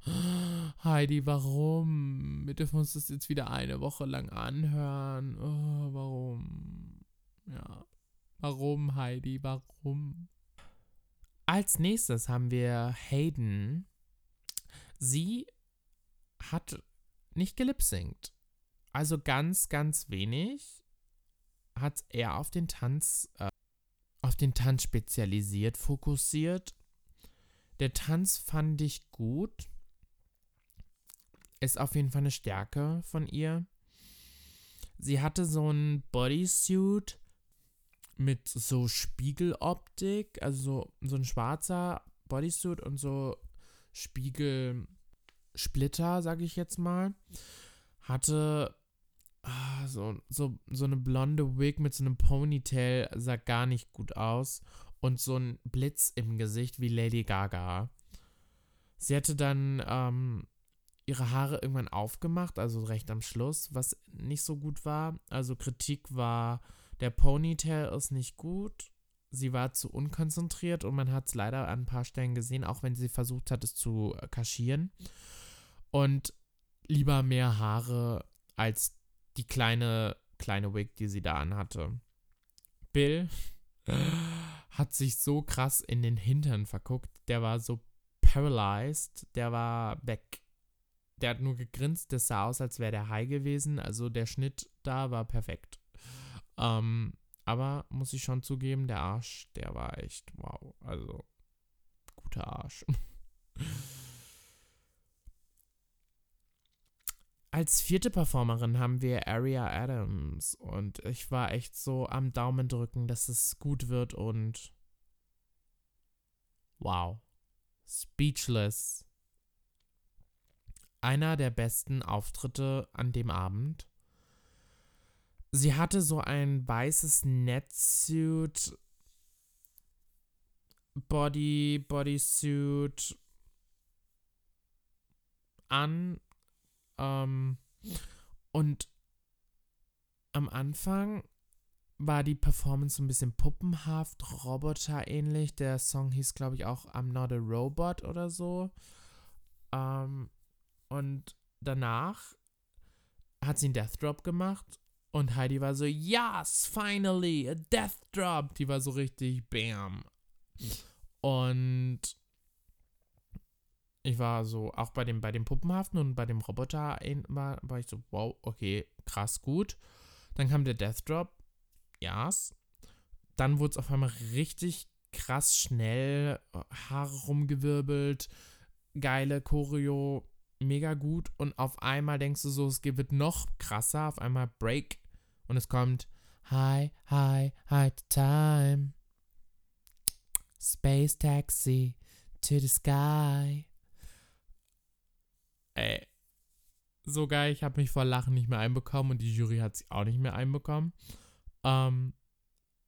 Heidi, warum? Wir dürfen uns das jetzt wieder eine Woche lang anhören. Oh, warum? Ja. Warum, Heidi? Warum? Als nächstes haben wir Hayden. Sie hat nicht gelipsingt. Also ganz, ganz wenig. Hat er auf den Tanz äh, auf den Tanz spezialisiert, fokussiert. Der Tanz fand ich gut. Ist auf jeden Fall eine Stärke von ihr. Sie hatte so ein Bodysuit mit so Spiegeloptik, also so, so ein schwarzer Bodysuit und so Spiegelsplitter, sag ich jetzt mal. Hatte ah, so, so, so eine blonde Wig mit so einem Ponytail sah gar nicht gut aus. Und so ein Blitz im Gesicht wie Lady Gaga. Sie hatte dann ähm, ihre Haare irgendwann aufgemacht, also recht am Schluss, was nicht so gut war. Also Kritik war, der Ponytail ist nicht gut. Sie war zu unkonzentriert und man hat es leider an ein paar Stellen gesehen, auch wenn sie versucht hat, es zu kaschieren. Und lieber mehr Haare als die kleine, kleine Wig, die sie da anhatte. Bill hat sich so krass in den Hintern verguckt. Der war so paralyzed. Der war weg. Der hat nur gegrinst. Das sah aus, als wäre der high gewesen. Also der Schnitt da war perfekt. Ähm, aber muss ich schon zugeben, der Arsch, der war echt wow. Also guter Arsch. Als vierte Performerin haben wir Aria Adams und ich war echt so am Daumen drücken, dass es gut wird und wow. Speechless. Einer der besten Auftritte an dem Abend. Sie hatte so ein weißes Netsuit, Body, Bodysuit an ähm, und am Anfang war die Performance ein bisschen puppenhaft, roboterähnlich. Der Song hieß, glaube ich, auch I'm Not a Robot oder so. Ähm, und danach hat sie einen Death Drop gemacht und Heidi war so, yes, finally, a Death Drop. Die war so richtig, bam. Und ich war so, auch bei dem, bei dem Puppenhaften und bei dem Roboter war, war ich so, wow, okay, krass gut. Dann kam der Death Drop. Yes. Dann wurde es auf einmal richtig krass schnell, Haare rumgewirbelt, geile Choreo, mega gut. Und auf einmal denkst du so, es wird noch krasser, auf einmal Break. Und es kommt Hi, hi, hi time. Space Taxi to the sky. Ey, so geil. Ich habe mich vor Lachen nicht mehr einbekommen und die Jury hat sich auch nicht mehr einbekommen. Ähm,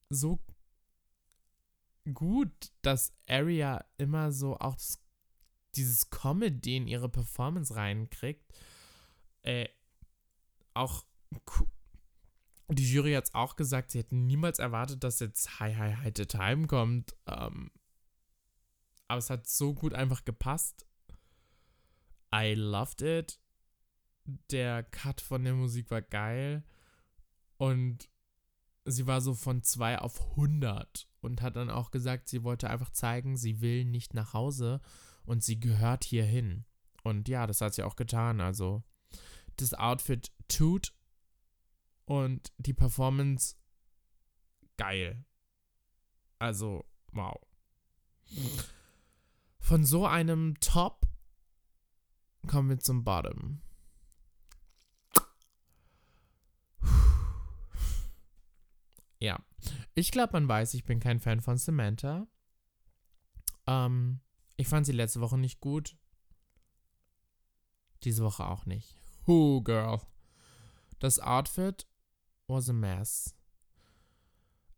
so gut, dass Aria immer so auch das, dieses Comedy in ihre Performance reinkriegt. Äh, auch die Jury hat es auch gesagt, sie hätten niemals erwartet, dass jetzt Hi Hi Hi the Time kommt. Ähm, aber es hat so gut einfach gepasst. I loved it. Der Cut von der Musik war geil. Und sie war so von 2 auf 100 und hat dann auch gesagt, sie wollte einfach zeigen, sie will nicht nach Hause und sie gehört hierhin. Und ja, das hat sie auch getan. Also das Outfit tut und die Performance geil. Also, wow. Von so einem Top kommen wir zum Bottom. Ja. Ich glaube, man weiß, ich bin kein Fan von Samantha. Ähm, ich fand sie letzte Woche nicht gut. Diese Woche auch nicht. Who, girl. Das Outfit was a mess.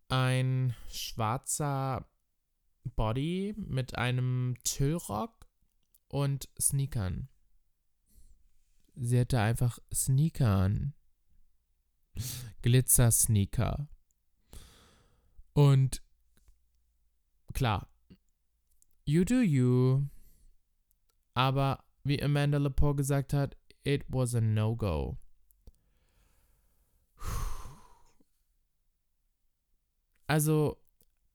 Ein schwarzer Body mit einem Tüllrock und Sneakern. Sie hatte einfach Sneaker an. Glitzer-Sneaker. Und klar, you do you. Aber wie Amanda Lepore gesagt hat, it was a no-go. Also,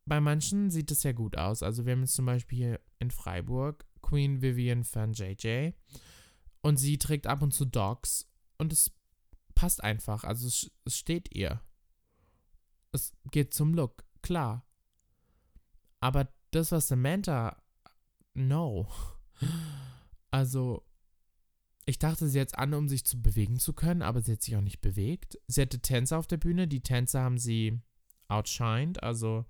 bei manchen sieht es ja gut aus. Also, wir haben jetzt zum Beispiel hier in Freiburg Queen Vivian Fan JJ. Und sie trägt ab und zu Dogs. Und es passt einfach. Also, es, es steht ihr. Es geht zum Look klar. Aber das, was Samantha, no. Also, ich dachte, sie hat an, um sich zu bewegen zu können, aber sie hat sich auch nicht bewegt. Sie hatte Tänzer auf der Bühne. Die Tänzer haben sie outshined. Also,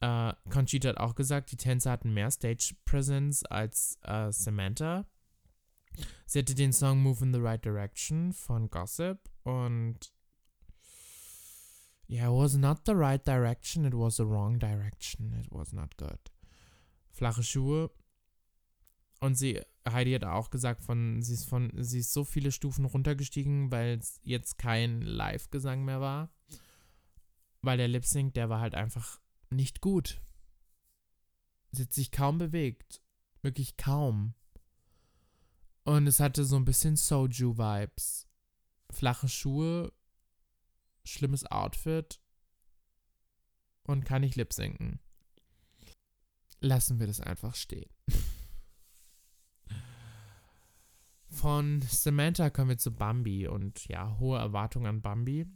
äh, Conchita hat auch gesagt, die Tänzer hatten mehr Stage Presence als äh, Samantha. Sie hatte den Song Move in the Right Direction von Gossip und Yeah, it was not the right direction, it was the wrong direction. It was not good. Flache Schuhe. Und sie, Heidi hat auch gesagt, von, sie ist von, sie ist so viele Stufen runtergestiegen, weil es jetzt kein Live-Gesang mehr war. Weil der Lip Sync, der war halt einfach nicht gut. Sie hat sich kaum bewegt. Wirklich kaum. Und es hatte so ein bisschen Soju-Vibes. Flache Schuhe, schlimmes Outfit und kann nicht lipsinken. Lassen wir das einfach stehen. Von Samantha kommen wir zu Bambi und ja, hohe Erwartungen an Bambi.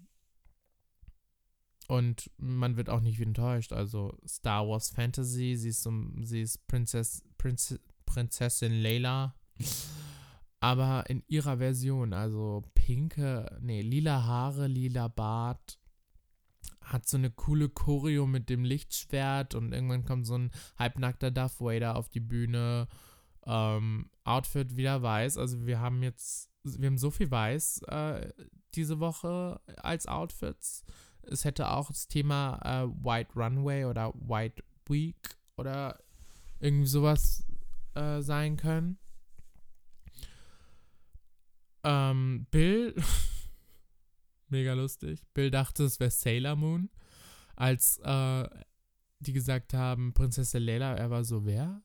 Und man wird auch nicht enttäuscht. Also Star Wars Fantasy, sie ist, so, sie ist Prinzess, Prinz, Prinzessin Layla aber in ihrer Version, also pinke, nee, lila Haare, lila Bart, hat so eine coole Choreo mit dem Lichtschwert und irgendwann kommt so ein halbnackter Darth Vader auf die Bühne. Ähm, Outfit wieder weiß, also wir haben jetzt, wir haben so viel weiß äh, diese Woche als Outfits. Es hätte auch das Thema äh, White Runway oder White Week oder irgendwie sowas äh, sein können. Ähm, Bill, mega lustig. Bill dachte, es wäre Sailor Moon, als äh, die gesagt haben, Prinzessin Leila, er war so, wer?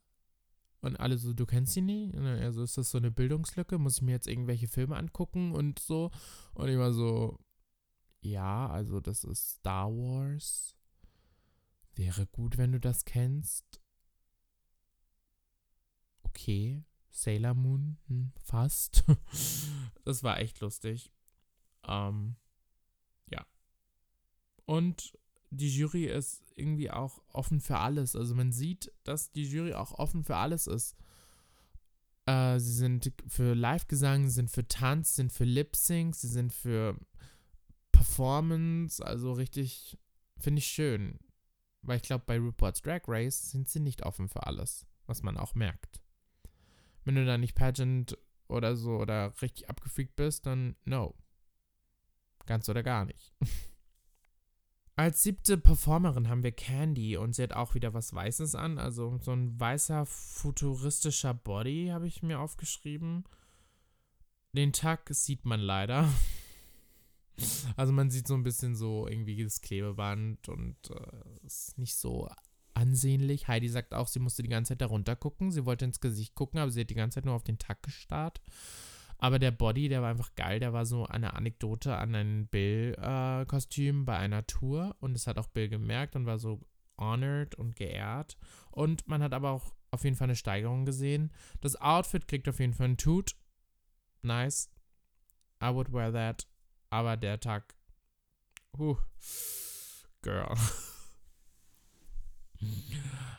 Und alle so, du kennst sie nie? Also ist das so eine Bildungslücke? Muss ich mir jetzt irgendwelche Filme angucken und so? Und ich war so, ja, also das ist Star Wars. Wäre gut, wenn du das kennst. okay. Sailor Moon, hm, fast. das war echt lustig. Ähm, ja. Und die Jury ist irgendwie auch offen für alles. Also man sieht, dass die Jury auch offen für alles ist. Äh, sie sind für Live-Gesang, sind für Tanz, sind für Lip-Sync, sie sind für Performance. Also richtig, finde ich schön. Weil ich glaube, bei Reports Drag Race sind sie nicht offen für alles, was man auch merkt. Wenn du da nicht Pageant oder so oder richtig abgefreakt bist, dann no. Ganz oder gar nicht. Als siebte Performerin haben wir Candy und sie hat auch wieder was Weißes an. Also so ein weißer futuristischer Body habe ich mir aufgeschrieben. Den Tag sieht man leider. Also man sieht so ein bisschen so irgendwie das Klebeband und äh, ist nicht so ansehnlich. Heidi sagt auch, sie musste die ganze Zeit darunter gucken. Sie wollte ins Gesicht gucken, aber sie hat die ganze Zeit nur auf den Tag gestarrt. Aber der Body, der war einfach geil. Der war so eine Anekdote an ein Bill-Kostüm äh, bei einer Tour. Und es hat auch Bill gemerkt und war so honored und geehrt. Und man hat aber auch auf jeden Fall eine Steigerung gesehen. Das Outfit kriegt auf jeden Fall einen Toot. Nice. I would wear that. Aber der Tag. Uh, girl.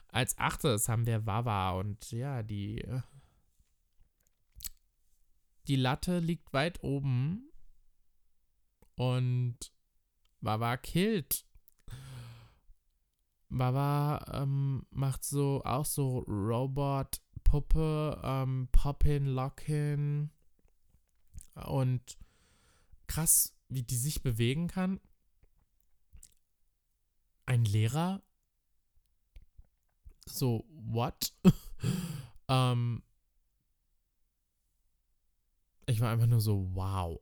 Als achtes haben wir Wawa und ja, die die Latte liegt weit oben und Baba killt. Baba ähm, macht so auch so Robot-Puppe, ähm, Poppin, Lockin und krass, wie die sich bewegen kann. Ein Lehrer? So, what? ähm, ich war einfach nur so, wow.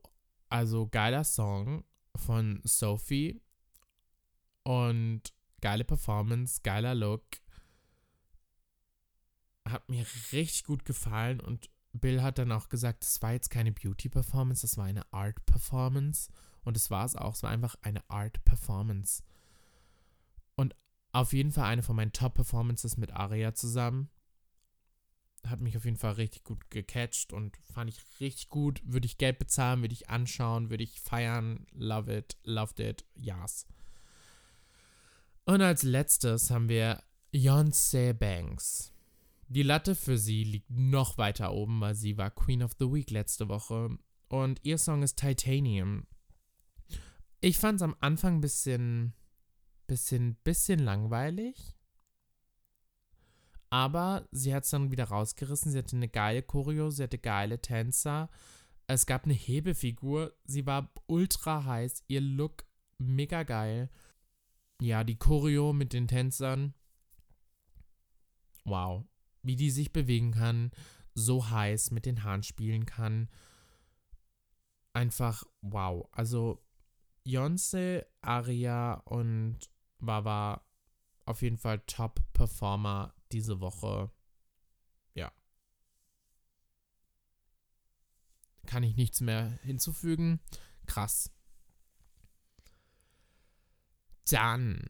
Also geiler Song von Sophie und geile Performance, geiler Look. Hat mir richtig gut gefallen und Bill hat dann auch gesagt, das war jetzt keine Beauty-Performance, das war eine Art-Performance. Und es war es auch, es war einfach eine Art-Performance. Und auf jeden Fall eine von meinen Top-Performances mit Aria zusammen hat mich auf jeden Fall richtig gut gecatcht und fand ich richtig gut. Würde ich Geld bezahlen, würde ich anschauen, würde ich feiern. Love it, loved it, yes. Und als letztes haben wir Beyoncé Banks. Die Latte für sie liegt noch weiter oben, weil sie war Queen of the Week letzte Woche. Und ihr Song ist Titanium. Ich fand es am Anfang ein bisschen, bisschen, bisschen langweilig. Aber sie hat es dann wieder rausgerissen. Sie hatte eine geile Choreo, sie hatte geile Tänzer. Es gab eine Hebefigur. Sie war ultra heiß. Ihr Look mega geil. Ja, die Choreo mit den Tänzern. Wow. Wie die sich bewegen kann. So heiß mit den Haaren spielen kann. Einfach wow. Also Beyoncé, Aria und Wawa auf jeden Fall Top-Performer diese Woche. Ja. Kann ich nichts mehr hinzufügen. Krass. Dann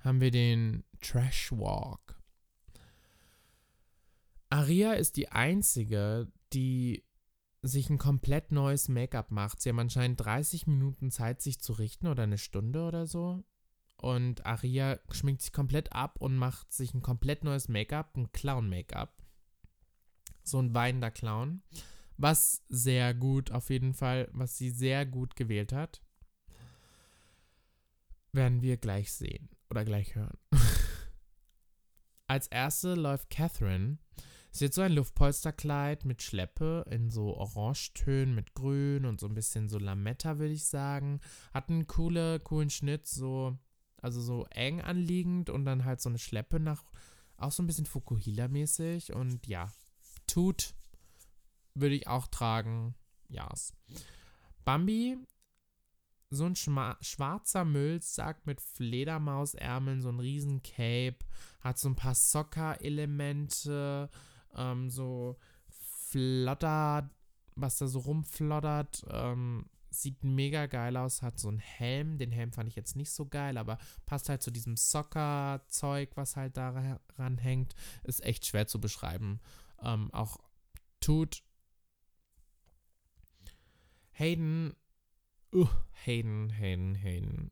haben wir den Trash Walk. Aria ist die einzige, die sich ein komplett neues Make-up macht. Sie haben anscheinend 30 Minuten Zeit, sich zu richten oder eine Stunde oder so. Und Aria schminkt sich komplett ab und macht sich ein komplett neues Make-up, ein Clown-Make-up. So ein weinender Clown. Was sehr gut, auf jeden Fall, was sie sehr gut gewählt hat. Werden wir gleich sehen oder gleich hören. Als erste läuft Catherine. Sie hat so ein Luftpolsterkleid mit Schleppe in so Orangetönen mit Grün und so ein bisschen so Lametta, würde ich sagen. Hat einen coole, coolen Schnitt, so also so eng anliegend und dann halt so eine Schleppe nach, auch so ein bisschen Fukuhila-mäßig. Und ja, tut, würde ich auch tragen. Ja. Yes. Bambi, so ein schwarzer Müllsack mit Fledermausärmeln, so ein riesen Cape, hat so ein paar Socker-Elemente, ähm, so Flotter, was da so rumflottert, ähm, sieht mega geil aus, hat so einen Helm. Den Helm fand ich jetzt nicht so geil, aber passt halt zu diesem Soccer-Zeug, was halt daran hängt. Ist echt schwer zu beschreiben. Ähm, auch tut Hayden, uh, Hayden, Hayden, Hayden.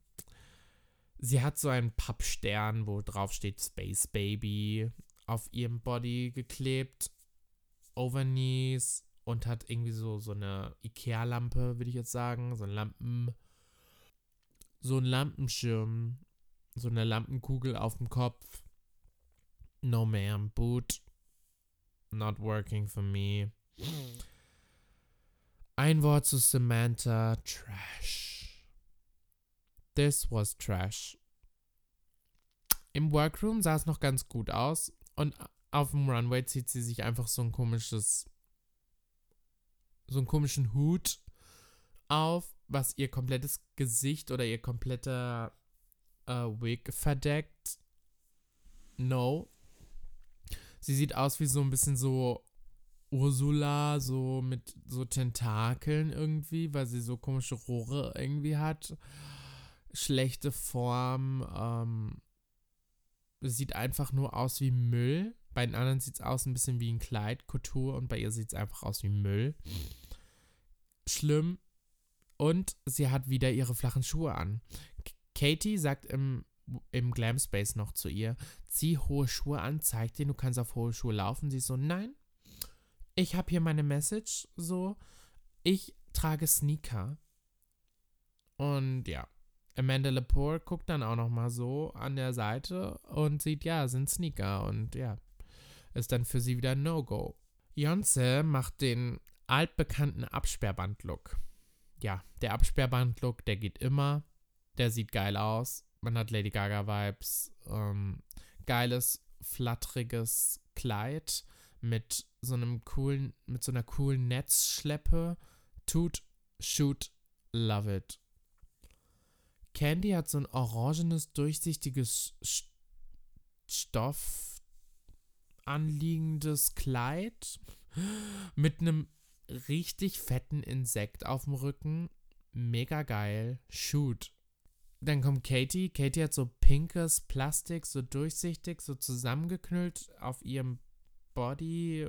Sie hat so einen Pappstern, wo drauf steht Space Baby auf ihrem Body geklebt. Overknees und hat irgendwie so, so eine Ikea-Lampe, würde ich jetzt sagen. So ein Lampen. So ein Lampenschirm. So eine Lampenkugel auf dem Kopf. No ma'am, boot. Not working for me. Ein Wort zu Samantha. Trash. This was trash. Im Workroom sah es noch ganz gut aus. Und auf dem Runway zieht sie sich einfach so ein komisches, so einen komischen Hut auf, was ihr komplettes Gesicht oder ihr kompletter äh, Wig verdeckt. No. Sie sieht aus wie so ein bisschen so Ursula, so mit so Tentakeln irgendwie, weil sie so komische Rohre irgendwie hat. Schlechte Form. Ähm, sieht einfach nur aus wie Müll. Bei den anderen sieht es aus ein bisschen wie ein Kleid, Couture, und bei ihr sieht es einfach aus wie Müll. Schlimm. Und sie hat wieder ihre flachen Schuhe an. Katie sagt im, im Glam Space noch zu ihr: Zieh hohe Schuhe an, zeig dir, du kannst auf hohe Schuhe laufen. Sie ist so: Nein, ich habe hier meine Message. So, ich trage Sneaker. Und ja, Amanda Lepore guckt dann auch noch mal so an der Seite und sieht, ja, sind Sneaker und ja, ist dann für sie wieder No-Go. Beyoncé macht den altbekannten Absperrband-Look. Ja, der Absperrband-Look, der geht immer. Der sieht geil aus. Man hat Lady Gaga-Vibes. Ähm, geiles, flatteriges Kleid mit so einem coolen, mit so einer coolen Netzschleppe. Tut, shoot, love it. Candy hat so ein orangenes, durchsichtiges Stoff anliegendes Kleid mit einem richtig fetten Insekt auf dem Rücken. Mega geil. Shoot. Dann kommt Katie. Katie hat so pinkes Plastik, so durchsichtig, so zusammengeknüllt auf ihrem Body.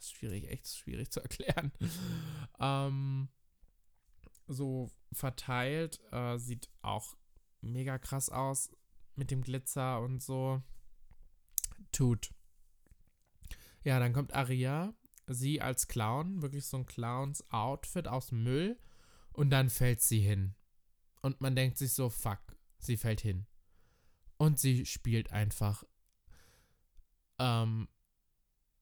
Schwierig, echt schwierig zu erklären. ähm, so verteilt. Äh, sieht auch mega krass aus mit dem Glitzer und so. Tut. Ja, dann kommt Aria, sie als Clown, wirklich so ein Clowns-Outfit aus Müll und dann fällt sie hin. Und man denkt sich so, fuck, sie fällt hin. Und sie spielt einfach ähm,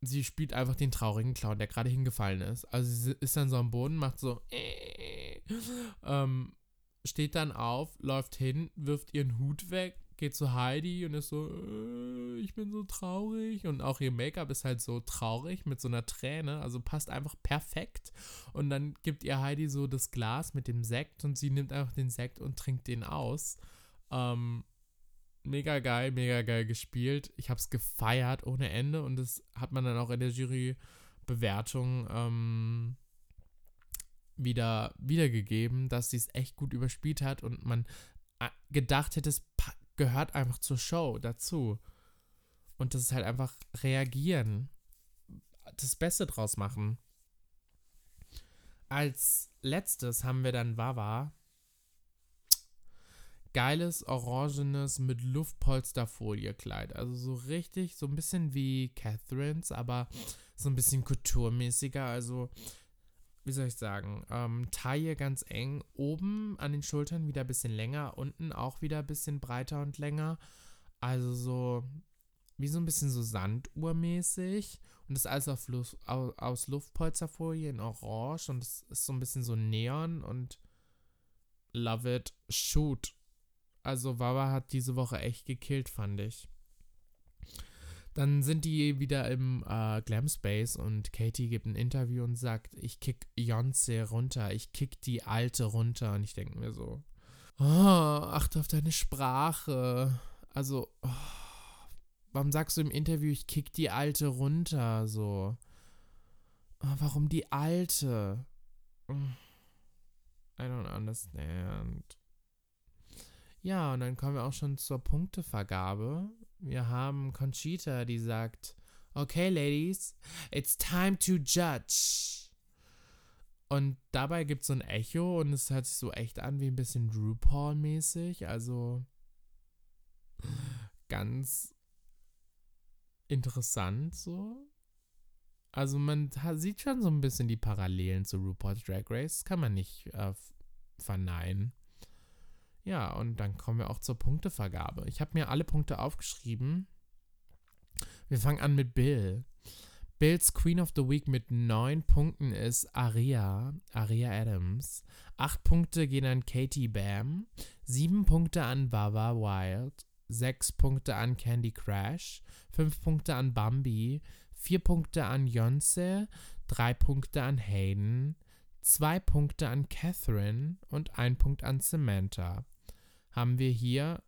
sie spielt einfach den traurigen Clown, der gerade hingefallen ist. Also sie ist dann so am Boden, macht so äh, ähm, steht dann auf, läuft hin, wirft ihren Hut weg, geht zu Heidi und ist so, äh, ich bin so traurig. Und auch ihr Make-up ist halt so traurig mit so einer Träne, also passt einfach perfekt. Und dann gibt ihr Heidi so das Glas mit dem Sekt und sie nimmt einfach den Sekt und trinkt den aus. Ähm, mega geil, mega geil gespielt. Ich habe es gefeiert ohne Ende und das hat man dann auch in der Jurybewertung ähm, wieder wiedergegeben, dass sie es echt gut überspielt hat und man äh, gedacht hätte, es gehört einfach zur Show dazu. Und das ist halt einfach reagieren, das Beste draus machen. Als letztes haben wir dann Wawa, geiles orangenes mit Luftpolsterfolie-Kleid. Also so richtig, so ein bisschen wie Catherines, aber so ein bisschen kulturmäßiger. Also, wie soll ich sagen, ähm, Taille ganz eng, oben an den Schultern wieder ein bisschen länger, unten auch wieder ein bisschen breiter und länger. Also so wie so ein bisschen so Sanduhrmäßig. Und das alles auf Luft, aus Luftpolsterfolie in Orange und es ist so ein bisschen so Neon und love it. Shoot. Also Wawa hat diese Woche echt gekillt, fand ich. Dann sind die wieder im äh, Glam Space und Katie gibt ein Interview und sagt, ich kick Beyoncé runter, ich kick die Alte runter. Und ich denke mir so, oh, achte auf deine Sprache. Also, oh, warum sagst du im Interview, ich kick die Alte runter? So, oh, warum die Alte? I don't understand. Ja, und dann kommen wir auch schon zur Punktevergabe. Wir haben Conchita, die sagt, okay, Ladies, it's time to judge. Und dabei gibt es so ein Echo und es hört sich so echt an wie ein bisschen RuPaul-mäßig. Also ganz interessant so. Also man sieht schon so ein bisschen die Parallelen zu RuPaul's Drag Race. Kann man nicht äh, verneinen. Ja, und dann kommen wir auch zur Punktevergabe. Ich habe mir alle Punkte aufgeschrieben. Wir fangen an mit Bill. Bills Queen of the Week mit neun Punkten ist Aria, Aria Adams. Acht Punkte gehen an Katie Bam. Sieben Punkte an Baba Wild. Sechs Punkte an Candy Crash. Fünf Punkte an Bambi. Vier Punkte an Yonce. Drei Punkte an Hayden. Zwei Punkte an Catherine und ein Punkt an Samantha haben wir hier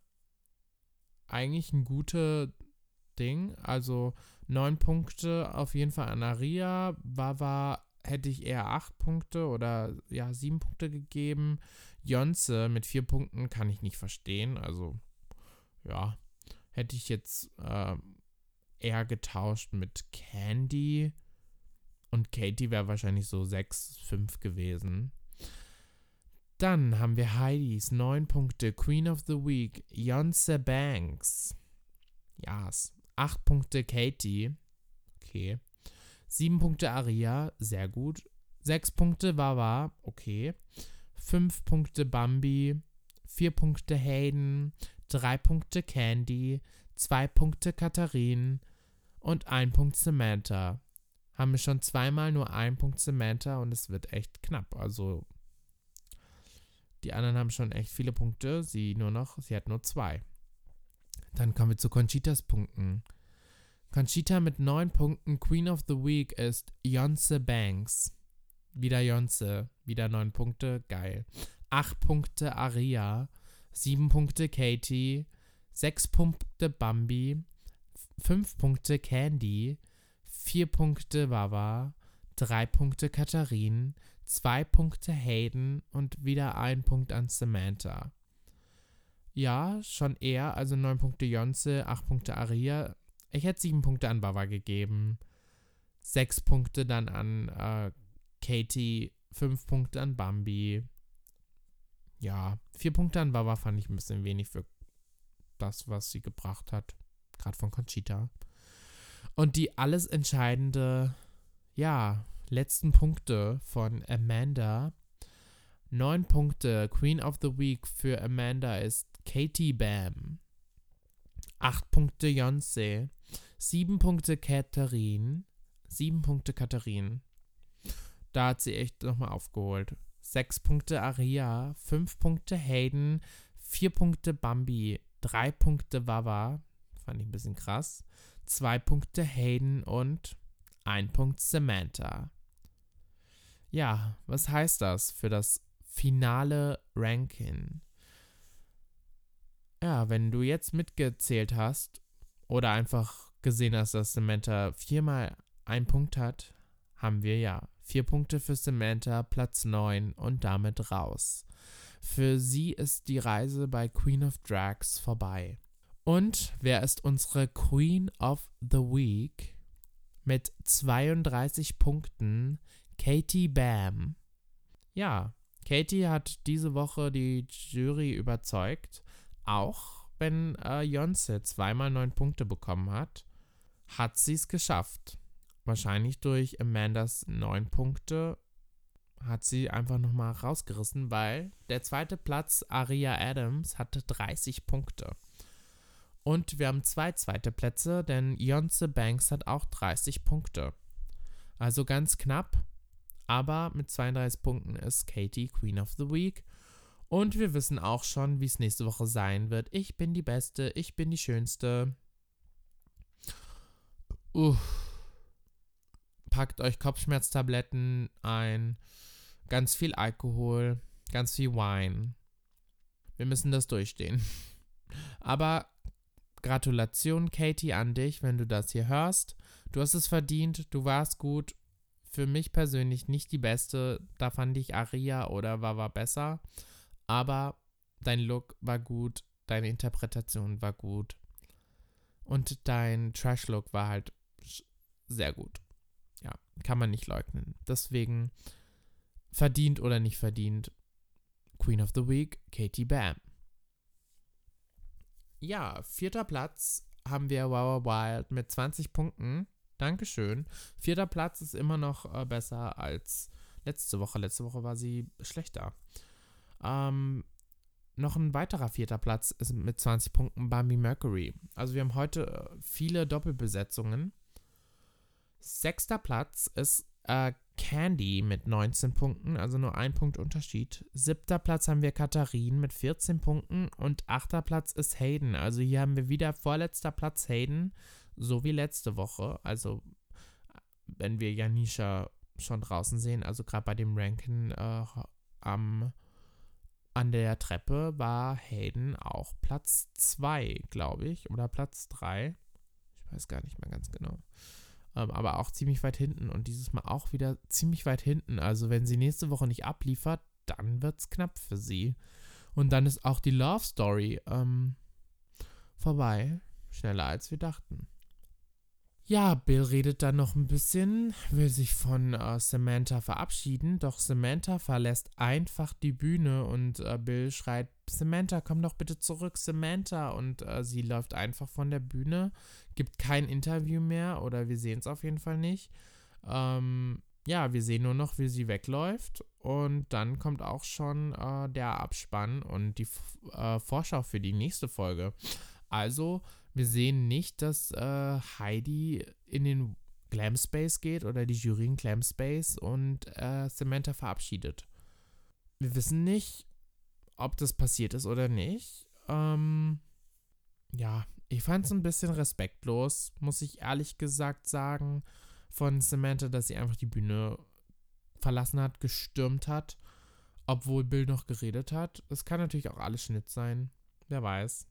eigentlich ein gutes Ding. Also neun Punkte auf jeden Fall an Aria. Wawa hätte ich eher acht Punkte oder ja, sieben Punkte gegeben. Jonze mit vier Punkten kann ich nicht verstehen. Also, ja, hätte ich jetzt äh, eher getauscht mit Candy. Und Katie wäre wahrscheinlich so sechs, fünf gewesen. Dann haben wir Heidis 9 Punkte, Queen of the Week, Yonce Banks. Yes. 8 Punkte Katie. Okay. 7 Punkte Aria, sehr gut. 6 Punkte Wawa, okay. 5 Punkte Bambi, 4 Punkte Hayden, 3 Punkte Candy, 2 Punkte Katharin und 1 Punkt Samantha. Haben wir schon zweimal nur 1 Punkt Samantha und es wird echt knapp. Also die anderen haben schon echt viele Punkte. Sie nur noch, sie hat nur zwei. Dann kommen wir zu Conchitas Punkten. Conchita mit neun Punkten, Queen of the Week ist Yonce Banks. Wieder Yonce, wieder neun Punkte, geil. Acht Punkte Aria, sieben Punkte Katie, sechs Punkte Bambi, fünf Punkte Candy, vier Punkte Wawa, drei Punkte Katharin, zwei Punkte Hayden und wieder ein Punkt an Samantha. Ja, schon eher, also neun Punkte Jonze, acht Punkte Aria. Ich hätte sieben Punkte an Bava gegeben. Sechs Punkte dann an äh, Katie, fünf Punkte an Bambi. Ja, vier Punkte an Bava fand ich ein bisschen wenig für das, was sie gebracht hat. Gerade von Conchita. Und die alles entscheidende, ja, letzten Punkte von Amanda. Neun Punkte. Queen of the Week für Amanda ist Katie Bam. Acht Punkte Yonsei. Sieben Punkte Katharine. Sieben Punkte Katharine. Da hat sie echt nochmal aufgeholt. Sechs Punkte Aria. Fünf Punkte Hayden. Vier Punkte Bambi. Drei Punkte Wawa. Fand ich ein bisschen krass. Zwei Punkte Hayden und ein Punkt Samantha. Ja, was heißt das für das finale Ranking? Ja, wenn du jetzt mitgezählt hast oder einfach gesehen hast, dass Samantha viermal einen Punkt hat, haben wir ja vier Punkte für Samantha, Platz 9 und damit raus. Für sie ist die Reise bei Queen of Drags vorbei. Und wer ist unsere Queen of the Week? Mit 32 Punkten Katie Bam. Ja, Katie hat diese Woche die Jury überzeugt. Auch wenn äh, Jonce zweimal neun Punkte bekommen hat, hat sie es geschafft. Wahrscheinlich durch Amandas neun Punkte hat sie einfach nochmal rausgerissen, weil der zweite Platz, Aria Adams, hatte 30 Punkte. Und wir haben zwei zweite Plätze, denn Jonce Banks hat auch 30 Punkte. Also ganz knapp. Aber mit 32 Punkten ist Katie Queen of the Week. Und wir wissen auch schon, wie es nächste Woche sein wird. Ich bin die Beste, ich bin die Schönste. Uff. Packt euch Kopfschmerztabletten ein, ganz viel Alkohol, ganz viel Wein. Wir müssen das durchstehen. Aber Gratulation, Katie, an dich, wenn du das hier hörst. Du hast es verdient, du warst gut für mich persönlich nicht die beste. Da fand ich Aria oder Wawa besser. Aber dein Look war gut, deine Interpretation war gut. Und dein Trash-Look war halt sehr gut. Ja, kann man nicht leugnen. Deswegen verdient oder nicht verdient. Queen of the Week, Katie Bam. Ja, vierter Platz haben wir Wow Wild mit 20 Punkten. Dankeschön. Vierter Platz ist immer noch äh, besser als letzte Woche. Letzte Woche war sie schlechter. Ähm, noch ein weiterer vierter Platz ist mit 20 Punkten Bambi Mercury. Also wir haben heute äh, viele Doppelbesetzungen. Sechster Platz ist äh, Candy mit 19 Punkten, also nur ein Punkt Unterschied. Siebter Platz haben wir Katharin mit 14 Punkten und achter Platz ist Hayden. Also hier haben wir wieder vorletzter Platz Hayden, so wie letzte Woche. Also wenn wir Janisha schon draußen sehen, also gerade bei dem Ranken äh, am, an der Treppe war Hayden auch Platz 2, glaube ich, oder Platz 3. Ich weiß gar nicht mehr ganz genau ähm, aber auch ziemlich weit hinten und dieses Mal auch wieder ziemlich weit hinten. Also wenn sie nächste Woche nicht abliefert, dann wird es knapp für sie. Und dann ist auch die Love Story ähm, vorbei. Schneller als wir dachten. Ja, Bill redet dann noch ein bisschen, will sich von äh, Samantha verabschieden, doch Samantha verlässt einfach die Bühne und äh, Bill schreit, Samantha, komm doch bitte zurück, Samantha. Und äh, sie läuft einfach von der Bühne, gibt kein Interview mehr oder wir sehen es auf jeden Fall nicht. Ähm, ja, wir sehen nur noch, wie sie wegläuft und dann kommt auch schon äh, der Abspann und die äh, Vorschau für die nächste Folge. Also wir sehen nicht, dass äh, Heidi in den Glam Space geht oder die Jury in Glam Space und äh, Samantha verabschiedet. Wir wissen nicht, ob das passiert ist oder nicht. Ähm, ja, ich fand es ein bisschen respektlos, muss ich ehrlich gesagt sagen, von Samantha, dass sie einfach die Bühne verlassen hat, gestürmt hat, obwohl Bill noch geredet hat. Es kann natürlich auch alles Schnitt sein, wer weiß.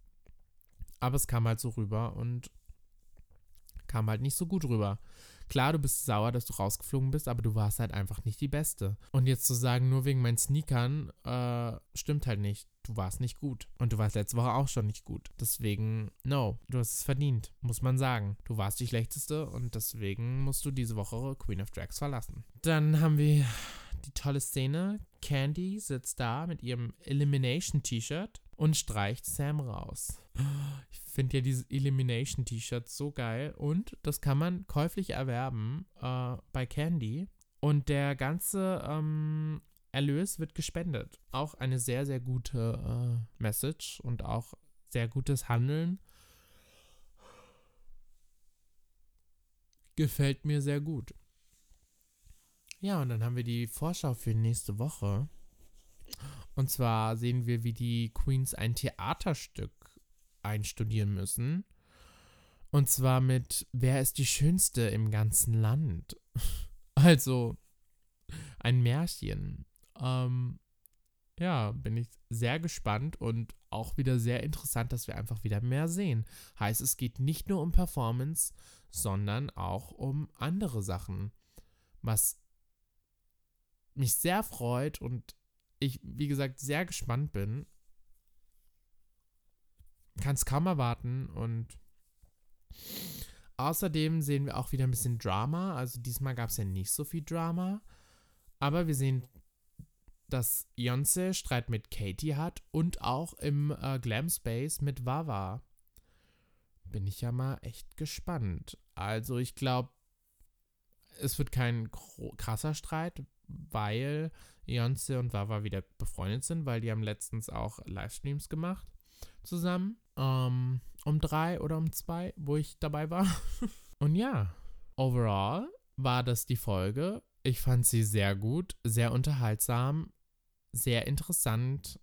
Aber es kam halt so rüber und kam halt nicht so gut rüber. Klar, du bist sauer, dass du rausgeflogen bist, aber du warst halt einfach nicht die Beste. Und jetzt zu sagen, nur wegen meinen Sneakern, äh, stimmt halt nicht. Du warst nicht gut. Und du warst letzte Woche auch schon nicht gut. Deswegen, no, du hast es verdient, muss man sagen. Du warst die Schlechteste und deswegen musst du diese Woche Queen of Drags verlassen. Dann haben wir die tolle Szene. Candy sitzt da mit ihrem Elimination-T-Shirt und streicht Sam raus. Ich finde ja dieses Elimination-T-Shirt so geil und das kann man käuflich erwerben äh, bei Candy. Und der ganze ähm, Erlös wird gespendet. Auch eine sehr, sehr gute äh, Message und auch sehr gutes Handeln. Gefällt mir sehr gut. Ja, und dann haben wir die Vorschau für nächste Woche. Und zwar sehen wir, wie die Queens ein Theaterstück einstudieren müssen. Und zwar mit Wer ist die Schönste im ganzen Land? Also ein Märchen. Ähm, ja, bin ich sehr gespannt und auch wieder sehr interessant, dass wir einfach wieder mehr sehen. Heißt, es geht nicht nur um Performance, sondern auch um andere Sachen. Was mich sehr freut und ich, wie gesagt, sehr gespannt bin. Kann es kaum erwarten und außerdem sehen wir auch wieder ein bisschen Drama. Also diesmal gab es ja nicht so viel Drama. Aber wir sehen, dass Beyoncé Streit mit Katie hat und auch im äh, Glam Space mit Wawa. Bin ich ja mal echt gespannt. Also ich glaube, es wird kein krasser Streit, weil Beyoncé und Wawa wieder befreundet sind, weil die haben letztens auch Livestreams gemacht zusammen. Ähm, um drei oder um zwei, wo ich dabei war. und ja, overall war das die Folge. Ich fand sie sehr gut, sehr unterhaltsam, sehr interessant.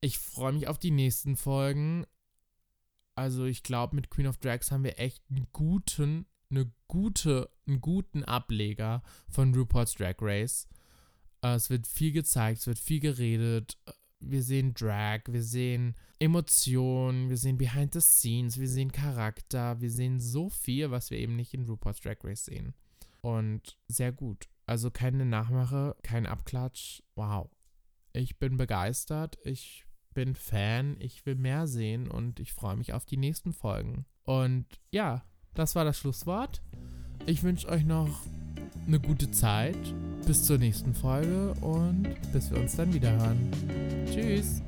Ich freue mich auf die nächsten Folgen. Also ich glaube, mit Queen of Drags haben wir echt einen guten, eine gute, einen guten Ableger von RuPaul's Drag Race. Äh, es wird viel gezeigt, es wird viel geredet. Wir sehen Drag, wir sehen Emotionen, wir sehen Behind the Scenes, wir sehen Charakter, wir sehen so viel, was wir eben nicht in RuPaul's Drag Race sehen. und sehr gut. Also keine Nachmache, kein Abklatsch. Wow. Ich bin begeistert. Ich bin Fan. Ich will mehr sehen und ich freue mich auf die nächsten Folgen. Und ja, das war das Schlusswort. Ich wünsche euch noch eine gute Zeit. Bis zur nächsten Folge und bis wir uns dann wieder hören. Tschüss.